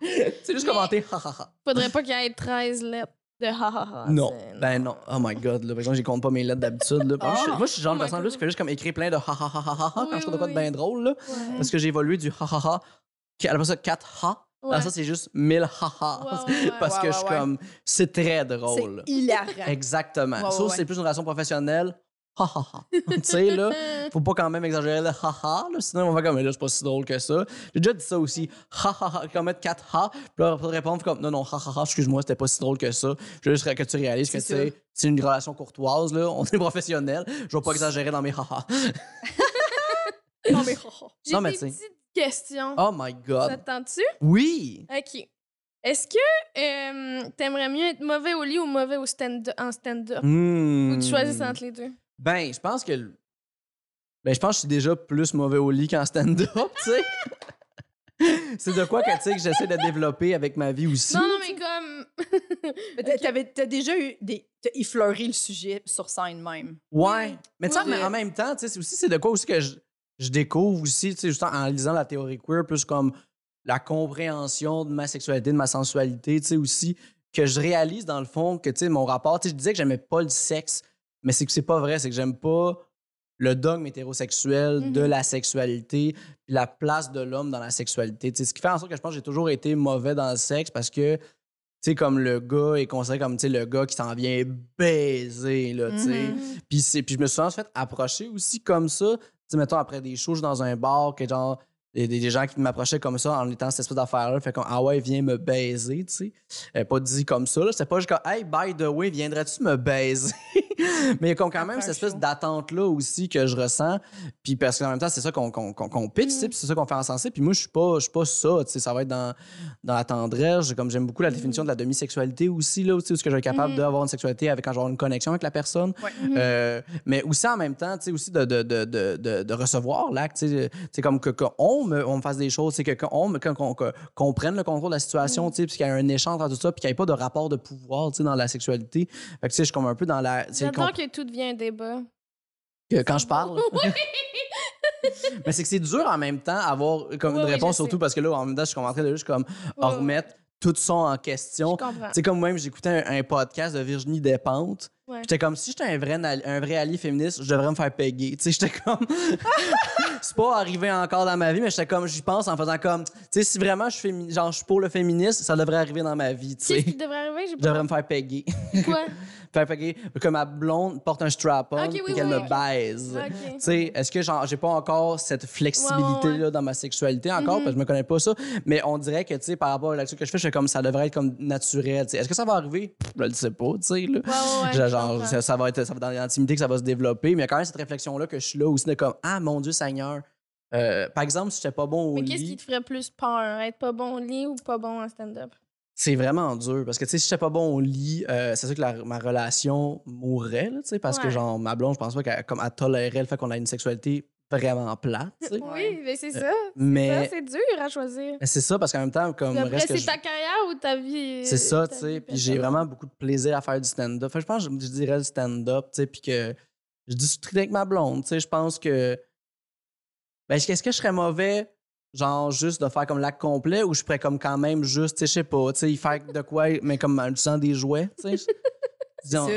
C'est juste Mais- commenter ha ha ha. Faudrait pas qu'il y ait 13 lettres de ha ha ha. Non, c'est- ben non. Oh my god, là. Par exemple, j'y compte pas mes lettres d'habitude. là. Je suis- Ah. Moi, je suis le genre Oh de my personne là God. qui fait juste comme écrire plein de ha ha ha ha ha ha quand Oui, je trouve de quoi de oui, bien drôle, là. Ouais. Parce que j'ai évolué du ha ha ha. qui- Après ça, 4 ha. Ouais. ça, c'est juste 1000 ha ha. Ouais, ouais, ouais. Parce Ouais, que je suis ouais. comme. C'est très drôle. C'est hilarant. Exactement. Ouais, ouais, Sauf ouais. c'est plus une relation professionnelle. Ha ha ha. tu sais, là. Faut pas quand même exagérer le ha ha, là, sinon on va comme, mais là, c'est pas si drôle que ça. J'ai déjà dit ça aussi. Ha ha ha, comme mettre 4 ha, puis là, pour répondre, comme, non, non, ha ha ha, excuse-moi, c'était pas si drôle que ça. Je veux juste que tu réalises que, tu C'est sais, c'est une relation courtoise, là. On est professionnel. Je vais pas exagérer dans mes ha ha. Non, mais oh, oh. J'ai des tu sais. petites questions. Oh my god. te tente-tu? Oui. OK. Est-ce que euh, t'aimerais mieux être mauvais au lit ou mauvais au stand en stand-up? Hmm. Ou tu choisis entre les deux? Ben, je pense que. Ben, je pense que je suis déjà plus mauvais au lit qu'en stand-up, tu sais. c'est de quoi que, tu sais, que j'essaie de développer avec ma vie aussi. Non, non, mais comme... Mais t'as- t'avais- T'as déjà eu des. T'as effleuré le sujet sur scène même. Ouais. Mais tu sais, Oui. mais en même temps, tu sais, c'est aussi c'est de quoi aussi que je, je découvre aussi, tu sais, juste en, en lisant la théorie queer, plus comme la compréhension de ma sexualité, de ma sensualité, tu sais, aussi, que je réalise dans le fond que, tu sais, mon rapport, tu sais, je disais que j'aimais pas le sexe, mais c'est que c'est pas vrai, c'est que j'aime pas le dogme hétérosexuel de Mhm. la sexualité, puis la place de l'homme dans la sexualité. Tu sais, ce qui fait en sorte que je pense que j'ai toujours été mauvais dans le sexe parce que, tu sais, comme le gars est considéré comme, tu sais, le gars qui s'en vient baiser, là, tu sais. Puis, c'est- puis je me suis souvent fait approcher aussi comme ça. Tu sais, mettons, après des shows, je suis dans un bar, que genre, des, des- gens qui m'approchaient comme ça en étant cette espèce d'affaire-là. Fait comme, ah ouais, viens me baiser, tu sais. Euh, pas dit comme ça, là. C'était pas juste comme, hey, by the way, viendrais-tu me baiser? Mais il y a comme quand même cette espèce d'attente-là aussi que je ressens. Puis parce qu'en même temps, c'est ça qu'on qu'on, qu'on- pitch, tu sais, puis c'est ça qu'on fait en sensé. Puis moi, je suis pas, je suis pas ça, tu sais. Ça va être dans, dans la tendresse. Comme j'aime beaucoup la définition de la demi-sexualité aussi, là, tu sais, où est-ce que je être capable Mhm. d'avoir une sexualité avec quand avoir une connexion avec la personne. Ouais. Euh, mais aussi en même temps, tu sais, aussi de, de, de, de, de, recevoir l'acte, tu sais, comme que, qu'on me, on me fasse des choses, c'est que qu'on que- qu'on prenne le contrôle de la situation, tu sais, puis qu'il y ait un échange entre tout ça, puis qu'il n'y ait pas de rapport de pouvoir, tu sais, dans la sexualité. Fait que, tu sais, je suis comme un peu dans la... J'adore que tout devient un débat. que quand je parle. Mais c'est que c'est dur en même temps avoir comme Oui, une oui, réponse, sais. surtout parce que là, en même temps, je suis en train de juste comme remettre tout ça en question. sais, comme moi-même, j'écoutais un, un podcast de Virginie Despentes. Ouais. J'étais comme, si j'étais un vrai, un vrai allié féministe, je devrais me faire péguer. Tu sais, j'étais comme. c'est pas arrivé encore dans ma vie, mais j'étais comme, j'y pense en faisant comme, tu sais, si vraiment je suis, fémi- genre, je suis pour le féminisme, ça devrait arriver dans ma vie, tu sais. Devrait arriver? Je devrais me faire péguer. Quoi? péguer. Que ma blonde porte un strap-on oui, et qu'elle oui, me baise. Tu sais, est-ce que j'ai pas encore cette flexibilité-là ouais, dans ma sexualité encore, Mhm. parce que je me connais pas ça, mais on dirait que, tu sais, par rapport à l'action que je fais, je fais comme ça devrait être comme naturel. Est-ce que ça va arriver? Je le sais pas, tu sais, là. Ouais, Genre, ça, ça va être ça va dans l'intimité que ça va se développer, mais il y a quand même cette réflexion-là que je suis là aussi de comme, ah, mon Dieu Seigneur. Euh, par exemple, si j'étais pas bon au Mais qu'est-ce lit, qui te ferait plus peur? Être pas bon au lit ou pas bon en stand-up? C'est vraiment dur parce que tu sais si j'étais pas bon au lit euh, c'est sûr que la- ma relation mourrait tu sais parce que genre ma blonde je pense pas qu'elle comme elle tolérait le fait qu'on a une sexualité vraiment plate. Oui, mais c'est ça. mais c'est dur à choisir. mais c'est ça parce qu'en même temps comme après, c'est je- ta carrière ou ta vie? c'est ça tu sais puis j'ai vraiment beaucoup de plaisir à faire du stand-up que je pense que je, je dirais le stand-up tu sais puis que je discute avec ma blonde tu sais je pense que ben est-ce que je serais mauvais genre juste de faire comme l'acte complet ou je pourrais comme quand même juste tu sais je sais pas tu sais y faire de quoi mais comme en utilisant des jouets tu sais Disons-.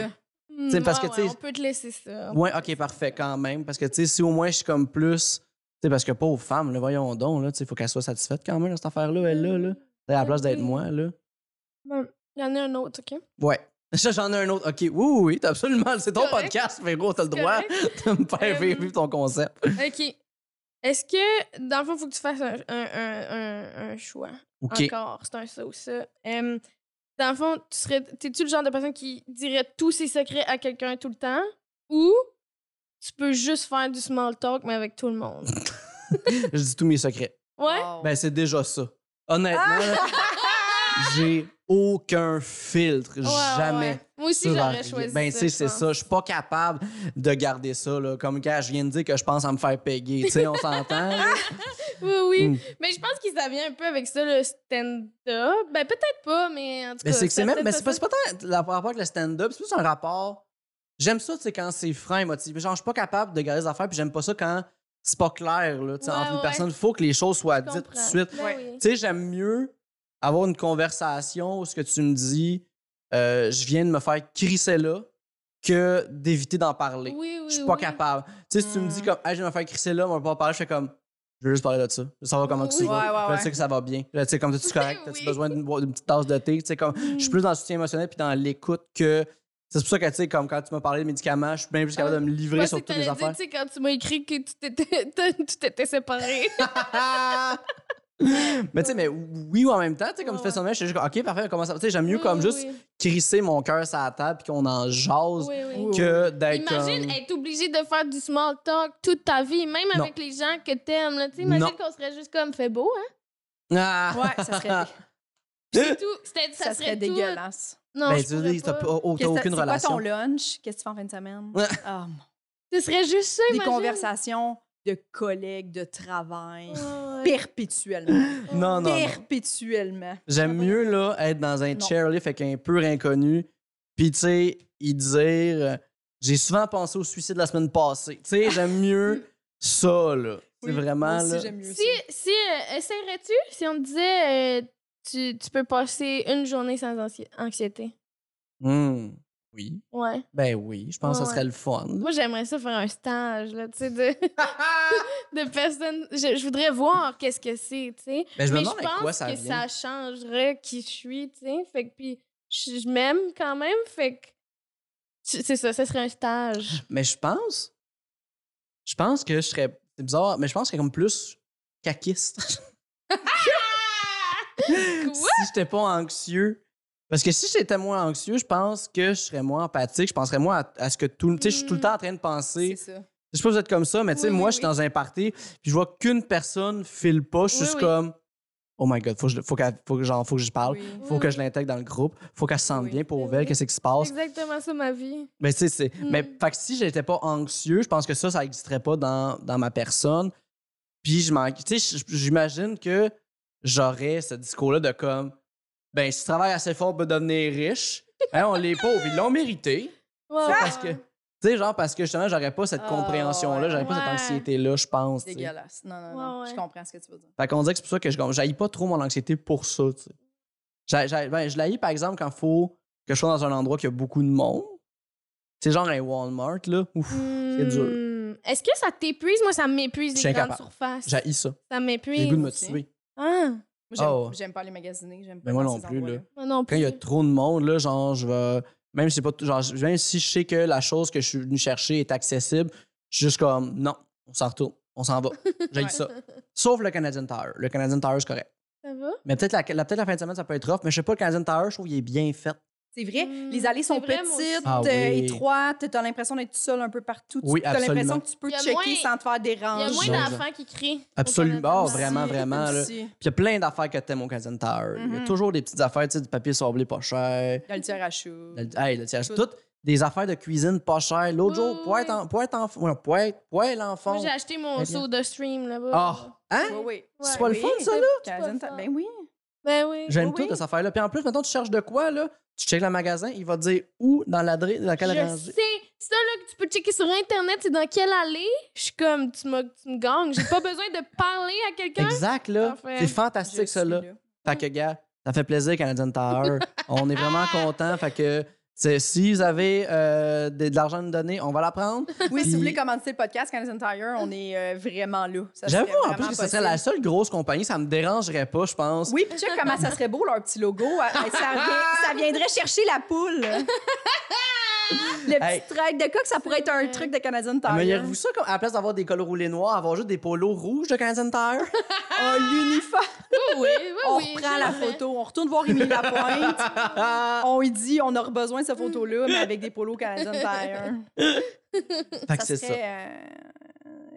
Hmm, sais, parce ouais, que, ouais, on peut te laisser ça. Ouais, ok, parfait, quand même. Parce que, tu sais, si au moins je suis comme plus. Tu sais, parce que pauvre femme, là, voyons donc, là, tu sais, faut qu'elle soit satisfaite quand même, dans cette affaire-là, elle, là, là. À la place d'être Oui. moi, là. Bon, Il y en a un autre, OK? Ouais. J'en ai un autre. OK, oui, oui, oui, t'as absolument. C'est ton podcast, Véro, t'as le droit de me faire Euh, vivre ton concept. OK. Est-ce que, dans le fond, il faut que tu fasses un, un, un, un, un choix? OK. Encore, c'est un ça ou ça. Dans le fond, tu serais, t'es-tu le genre de personne qui dirait tous ses secrets à quelqu'un tout le temps? Ou tu peux juste faire du small talk, mais avec tout le monde? Je dis tous mes secrets. Ouais? Wow. Ben, c'est déjà ça. Honnêtement, là, j'ai aucun filtre. Ouais, jamais. ouais. Moi aussi, j'aurais choisi Ben, tu sais, c'est ça. Je suis pas capable de garder ça, là. Comme quand je viens de dire que je pense à me faire payer. Tu sais, on s'entend. Oui, oui. Mm. Mais je pense que ça vient un peu avec ça, le stand-up. Ben, peut-être pas, mais en tout Mais cas. c'est que c'est ça même. Mais c'est pas, pas tant le rapport avec le stand-up, c'est plus un rapport. J'aime ça, tu sais, quand c'est franc et motivé. Genre, je suis pas capable de garder les affaires, puis j'aime pas ça quand c'est pas clair, là. Tu sais, Ouais, entre une personne, il faut que les choses soient dites tout de suite. Ben. Tu sais, j'aime mieux avoir une conversation où ce que tu me dis, euh, je viens de me faire crisser là, que d'éviter d'en parler. Oui, oui, Je suis pas oui. capable. Tu sais, si tu me dis Mm. comme, hey, je viens de me faire crisser là, on va pas en parler, je fais comme, je veux juste parler de ça. Je veux savoir comment tu vas. Ouais, ouais, Je sais que ça va bien. Je sais comme tu es correct, as-tu besoin d'une petite tasse de thé? Tu sais, comme, je suis Mm. plus dans le soutien émotionnel puis dans l'écoute que. C'est pour ça que, tu sais, comme quand tu m'as parlé de médicaments, je suis bien plus capable de me livrer sur toutes les affaires. tu sais, quand tu m'as écrit que tu t'étais séparé. mais tu sais, mais oui ou en même temps, tu sais, comme Ouais, tu fais ça, je suis juste comme, OK, parfait, comment ça? Tu sais, j'aime mieux Oui, comme oui, juste oui. crisser mon cœur sur la table puis qu'on en jase Oui, oui. Oui. que d'être Imagine comme... être obligé de faire du small talk toute ta vie, même Non. avec les gens que t'aimes. là. Tu sais, Imagine Non. qu'on serait juste comme fait beau, hein? Ah! Ouais, ça serait, C'est tout. C'était- ça ça, serait serait tout. dégueulasse. Non, Ben, je tu dire, t'as oh, aucune c'est quoi relation. ton lunch? Qu'est-ce que tu fais en fin de semaine? Ah, mon- Ce serait juste ça, Des imagine. conversations de collègues, de travail, Ouais. perpétuellement. Non, non, non. Perpétuellement. J'aime mieux là, être dans un chairlift avec un pur inconnu, puis tu sais, y dire euh, j'ai souvent pensé au suicide la semaine passée. Tu sais, j'aime mieux ça là. C'est Oui, vraiment aussi, là. j'aime mieux Si, ça. si euh, essaierais-tu si on te disait euh, tu, tu peux passer une journée sans anxi- anxiété? Hmm. Oui. Ouais. Ben oui, je pense que ça serait le fun. Moi, j'aimerais ça faire un stage, là, tu sais, de, de personnes. Je, je voudrais voir qu'est-ce que c'est, tu sais. Ben, je me Mais je demande avec pense quoi ça que vient. ça changerait qui je suis, tu sais. Fait que, puis, je, je m'aime quand même, fait que. c'est ça, ça serait un stage. Mais je pense. Je pense que je serais. C'est bizarre, mais je pense que je serais comme plus caquiste. Si j'étais pas anxieux. Parce que si j'étais moins anxieux, je pense que je serais moins empathique. Je penserais moins à, à ce que tout. Tu sais, je suis tout le temps en train de penser. C'est ça. Je sais pas si vous êtes comme ça, mais tu sais, Oui, moi, oui, je suis oui. dans un party, puis je vois qu'une personne file pas. Je suis juste comme. Oh my god, faut que je, faut faut que, genre, faut que je parle. Faut que je l'intègre dans le groupe. Faut qu'elle se sente bien pour elle. Qu'est-ce qui se C'est passe? exactement ça, ma vie. Mais tu sais, c'est. Mm. Mais fait que si j'étais pas anxieux, je pense que ça, ça n'existerait pas dans, dans ma personne. Puis je m'en. Tu sais, j'imagine que j'aurais ce discours-là de comme. Ben, si tu travailles assez fort pour devenir riche, hein, on les pauvres, ils l'ont mérité. Ouais, C'est ouais. parce que. Tu sais, genre, parce que justement, j'aurais pas cette Ah, compréhension-là, j'aurais pas cette ouais. anxiété-là, je pense. sais. Dégueulasse. Non, non, Ouais, non. ouais. Je comprends ce que tu veux dire. Fait qu'on dirait que c'est pour ça que je j'haïs pas trop mon anxiété pour ça, tu sais. J'ai- j'ai- ben, je l'haïs, par exemple, quand il faut que je sois dans un endroit qui a beaucoup de monde. C'est genre un Walmart, là. Ouf, c'est dur. Hmm. Est-ce que ça t'épuise? Moi, ça m'épuise, Je suis les grandes surfaces. J'haïs ça. Ça J'ai m'épuise. le goût de me tuer. Ah, Moi, j'aime, Oh. j'aime pas les magasiner. J'aime pas Mais moi non ces plus, là. moi non Quand plus. il y a trop de monde, là, genre, je vais. Même si, c'est pas, tout- genre, même si je sais que la chose que je suis venu chercher est accessible, je suis juste comme, non, on s'en retourne, on s'en va. J'ai Ouais. ça. Sauf le Canadian Tire. Le Canadian Tire, c'est correct. Ça va? Mais peut-être la, la- peut-être la fin de semaine, ça peut être rough, mais je sais pas, le Canadian Tire, je trouve qu'il est bien fait. C'est vrai, les allées sont petites. Ah euh, oui. étroites, t'as l'impression d'être seul un peu partout. Oui, tu as l'impression que tu peux Il y a checker moins- sans te faire Il y a déranger. moins d'enfants qui crient. Absolument. Oh, Aussi, vraiment, vraiment. Puis il y a plein d'affaires que t'aimes au Canadian Tire. Il y a Mhm. toujours des petites affaires, tu sais, du papier sablé pas cher. Le tiers à chou. Le- Hey, le tiers- Tout. toutes des affaires de cuisine pas chères. L'autre Oui, jour, poète oui. en, poète poète, j'ai acheté mon Eh seau de stream là-bas. Ah! Hein? Oui, oui. C'est pas le Oui, fun, ça, là? Ben oui. Ben oui. J'aime Oui, tout oui. cette affaire-là. Puis en plus, maintenant, tu cherches de quoi, là? Tu checkes le magasin, il va te dire où, dans l'adresse, dans quelle Je sais. Ça, là, que tu peux checker sur Internet, c'est dans quelle allée. Je suis comme, tu, m'as- tu me gagnes. J'ai pas besoin de parler à quelqu'un. Exact, là. C'est fantastique, ça, suis là. Fait que, gars, ça fait plaisir, Canadian Tire. on est vraiment contents. Fait que, si vous avez euh, de, de l'argent à nous donner, on va la prendre. Oui, si vous voulez commenter le podcast Canadian Tire, on est euh, vraiment là. J'avoue, en plus, que ce serait la seule grosse compagnie, ça me dérangerait pas, je pense. Oui, puis check comment ça serait beau, leur petit logo. Ah, Ça, vient- ça viendrait chercher la poule. Le petit Hey. track de coq, ça pourrait être un vrai. truc de Canadian Tire. Aimeriez-vous ça, comme, à la place d'avoir des cols roulés noirs, avoir juste des polos rouges de Canadian Tire? Oh, l'uniforme. Oui, oui, oui. on oui, reprend la photo, on retourne voir Émilie Lapointe. on lui dit, on aura besoin de cette photo-là, mais avec des polos Canadian Tire. fait que c'est ça. serait, euh,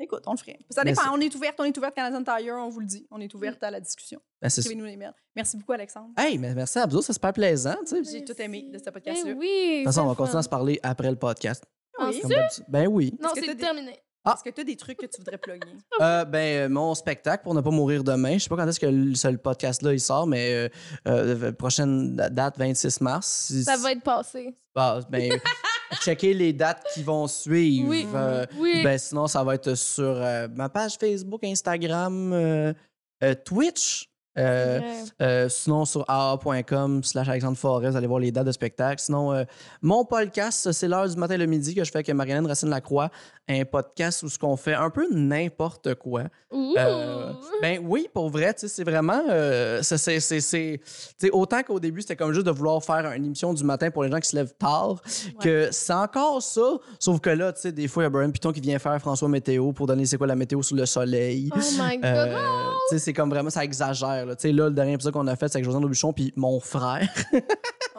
Écoute, on le ferait. Ça dépend. On est ouverte, on est ouverte Canadian Tire, on vous le dit. On est ouverte à la discussion. Ben, c'est ça. Écrivez-nous les mails. Merci beaucoup, Alexandre. Hey, mais merci à vous, c'est super plaisant, tu sais. J'ai tout aimé de ce Eh podcast-là. oui. De toute façon, on va continuer à se parler après le podcast. Oui? Comme d'habitude. Ben oui. Non, c'est terminé. Ah. Est-ce que tu as des trucs que tu voudrais plugger? Euh, ben, euh, mon spectacle pour ne pas mourir demain. Je sais pas quand est-ce que le, ce podcast-là il sort, mais euh, euh, prochaine da- date, 26 mars. Ça va être passé. Ah, ben, checker les dates qui vont suivre. Oui. Euh, Oui. ben, sinon, ça va être sur euh, ma page Facebook, Instagram, euh, Twitch. Euh, euh, sinon, sur aa.com slash Alexandre Forest, vous allez voir les dates de spectacle. Sinon, euh, mon podcast, c'est l'heure du matin et le midi que je fais avec Marianne Racine-Lacroix, un podcast où ce qu'on fait un peu n'importe quoi. Ben oui, pour vrai, c'est vraiment. c'est- c'est- c'est- c'est- tu sais, autant qu'au début, c'était comme juste de vouloir faire une émission du matin pour les gens qui se lèvent tard, que c'est encore ça. Sauf que là, tu sais, des fois, il y a Brian Piton qui vient faire François Météo pour donner c'est quoi la météo sous le soleil. Oh my god. C'est comme vraiment, ça exagère. Là, Tu sais, là le dernier épisode qu'on a fait, c'est avec Josiane Aubuchon puis mon frère.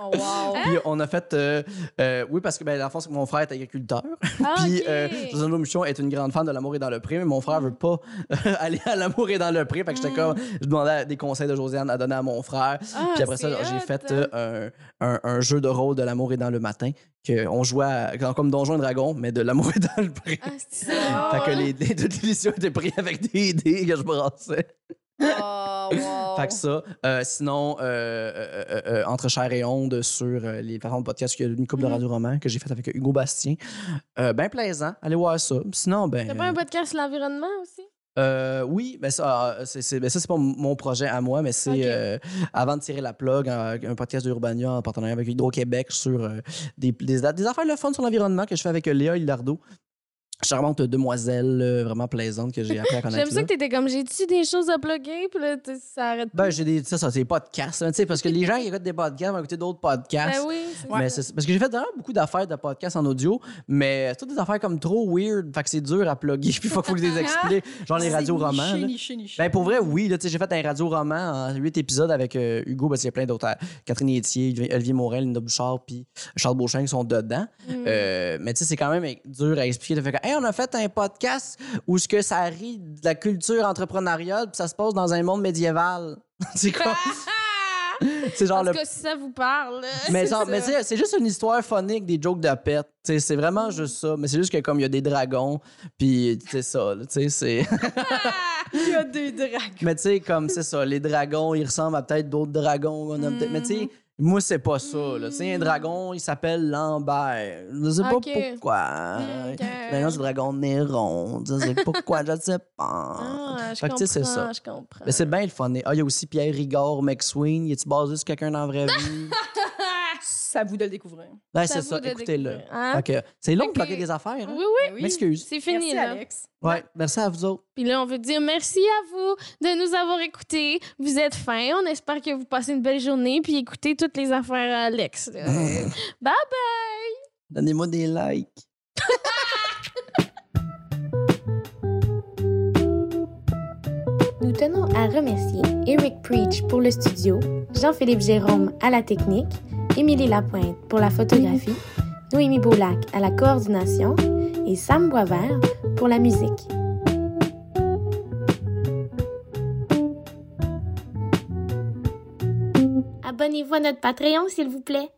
Oh, wow. puis on a fait. euh, euh, oui, parce que, ben, dans le fond, c'est que mon frère est agriculteur. Ah, Puis ok. euh, Josiane Aubuchon est une grande fan de L'amour est dans le pré, mais mon frère veut pas aller à L'amour est dans le pré. Fait que j'étais comme, je demandais des conseils de Josiane à donner à mon frère. Ah, Puis après ça, j'ai fait euh, un, un- un jeu de rôle de L'amour est dans le matin, qu'on jouait à- comme Donjon et Dragon, mais de L'amour est dans le pré. Ah, c'est ça. Fait que les, les, éditions étaient prises avec des dés que je brassais. Oh, wow. Fait que ça. Euh, sinon, euh, euh, Entre chair et onde sur les plateformes de podcast, il y a une couple de Mhm. radio-romans que j'ai fait avec Hugo Bastien. Ben plaisant. Allez voir ça. Sinon, ben. T'as pas un podcast sur l'environnement aussi? euh, oui, ben ça, euh, c'est, ben ça, c'est pas mon projet à moi, mais c'est euh, avant de tirer la plug, un, un podcast de Urbania en partenariat avec Hydro-Québec sur euh, des, des, des affaires le fun sur l'environnement que je fais avec Léa Hilardo. Charmante demoiselle, euh, vraiment plaisante que j'ai appris à connaître. J'aime ça que t'étais comme, j'ai-tu des choses à plugger? Puis là, ça arrête Ben, j'ai des. Ça, ça c'est des podcasts. hein, tu sais, parce que les gens qui écoutent des podcasts vont écouter d'autres podcasts. Ben oui, Mais c'est- parce que j'ai fait vraiment beaucoup d'affaires de podcasts en audio, mais c'est toutes des affaires comme trop weird, fait que c'est dur à plugger, puis il faut, que je les explique. Genre les C'est radios romans. niché, là. niché, niché. Ben pour vrai, oui, là, tu sais, j'ai fait un radio-roman en huit épisodes avec euh, Hugo, parce qu'il y a plein d'autres. euh, Catherine Etier, Olivier Morel, Linda Bouchard, puis Charles Beauchamp qui sont dedans. Mm. Euh, mais tu sais, c'est quand même dur à expliquer. De fait que, hey, on a fait un podcast où ce que ça rit de la culture entrepreneuriale, puis ça se passe dans un monde médiéval. c'est quoi? c'est genre En le tout cas, si ça vous parle. mais, c'est genre, mais c'est juste une histoire phonique des jokes de pète. Tu sais, C'est vraiment juste ça. Mais c'est juste que comme il y a des dragons, puis c'est ça. tu sais, c'est... Il y a des dragons. mais tu sais, comme c'est ça, les dragons, ils ressemblent à peut-être d'autres dragons. a Mais tu sais, moi, c'est pas ça. là. Sais, un dragon, il s'appelle Lambert. Je sais pas Ok. pourquoi. Ok. Maintenant, c'est le dragon Néron. Je sais pourquoi, je sais pas. Ah, je Fait que tu sais, c'est comprends, ça. je comprends. Mais c'est bien le fun. Ah, il y a aussi Pierre Rigord, McSween. Il est-tu basé sur quelqu'un dans la vraie vie? C'est à vous de le découvrir. Ouais, C'est à c'est ça. Écoutez-le. hein? Ok. C'est long de plugger des affaires. Hein? Oui, oui, Ben oui. M'excuse. c'est fini, Merci, là. Alex. Ouais, merci à vous autres. Puis là, on veut dire merci à vous de nous avoir écoutés. Vous êtes fins. On espère que vous passez une belle journée. Puis écoutez toutes les affaires à Alex. Bye bye! Donnez-moi des likes. Nous tenons à remercier Eric Preach pour le studio, Jean-Philippe Jérôme à la technique, Émilie Lapointe pour la photographie, Noémie Boulac à la coordination et Sam Boisvert pour la musique. Abonnez-vous à notre Patreon, s'il vous plaît.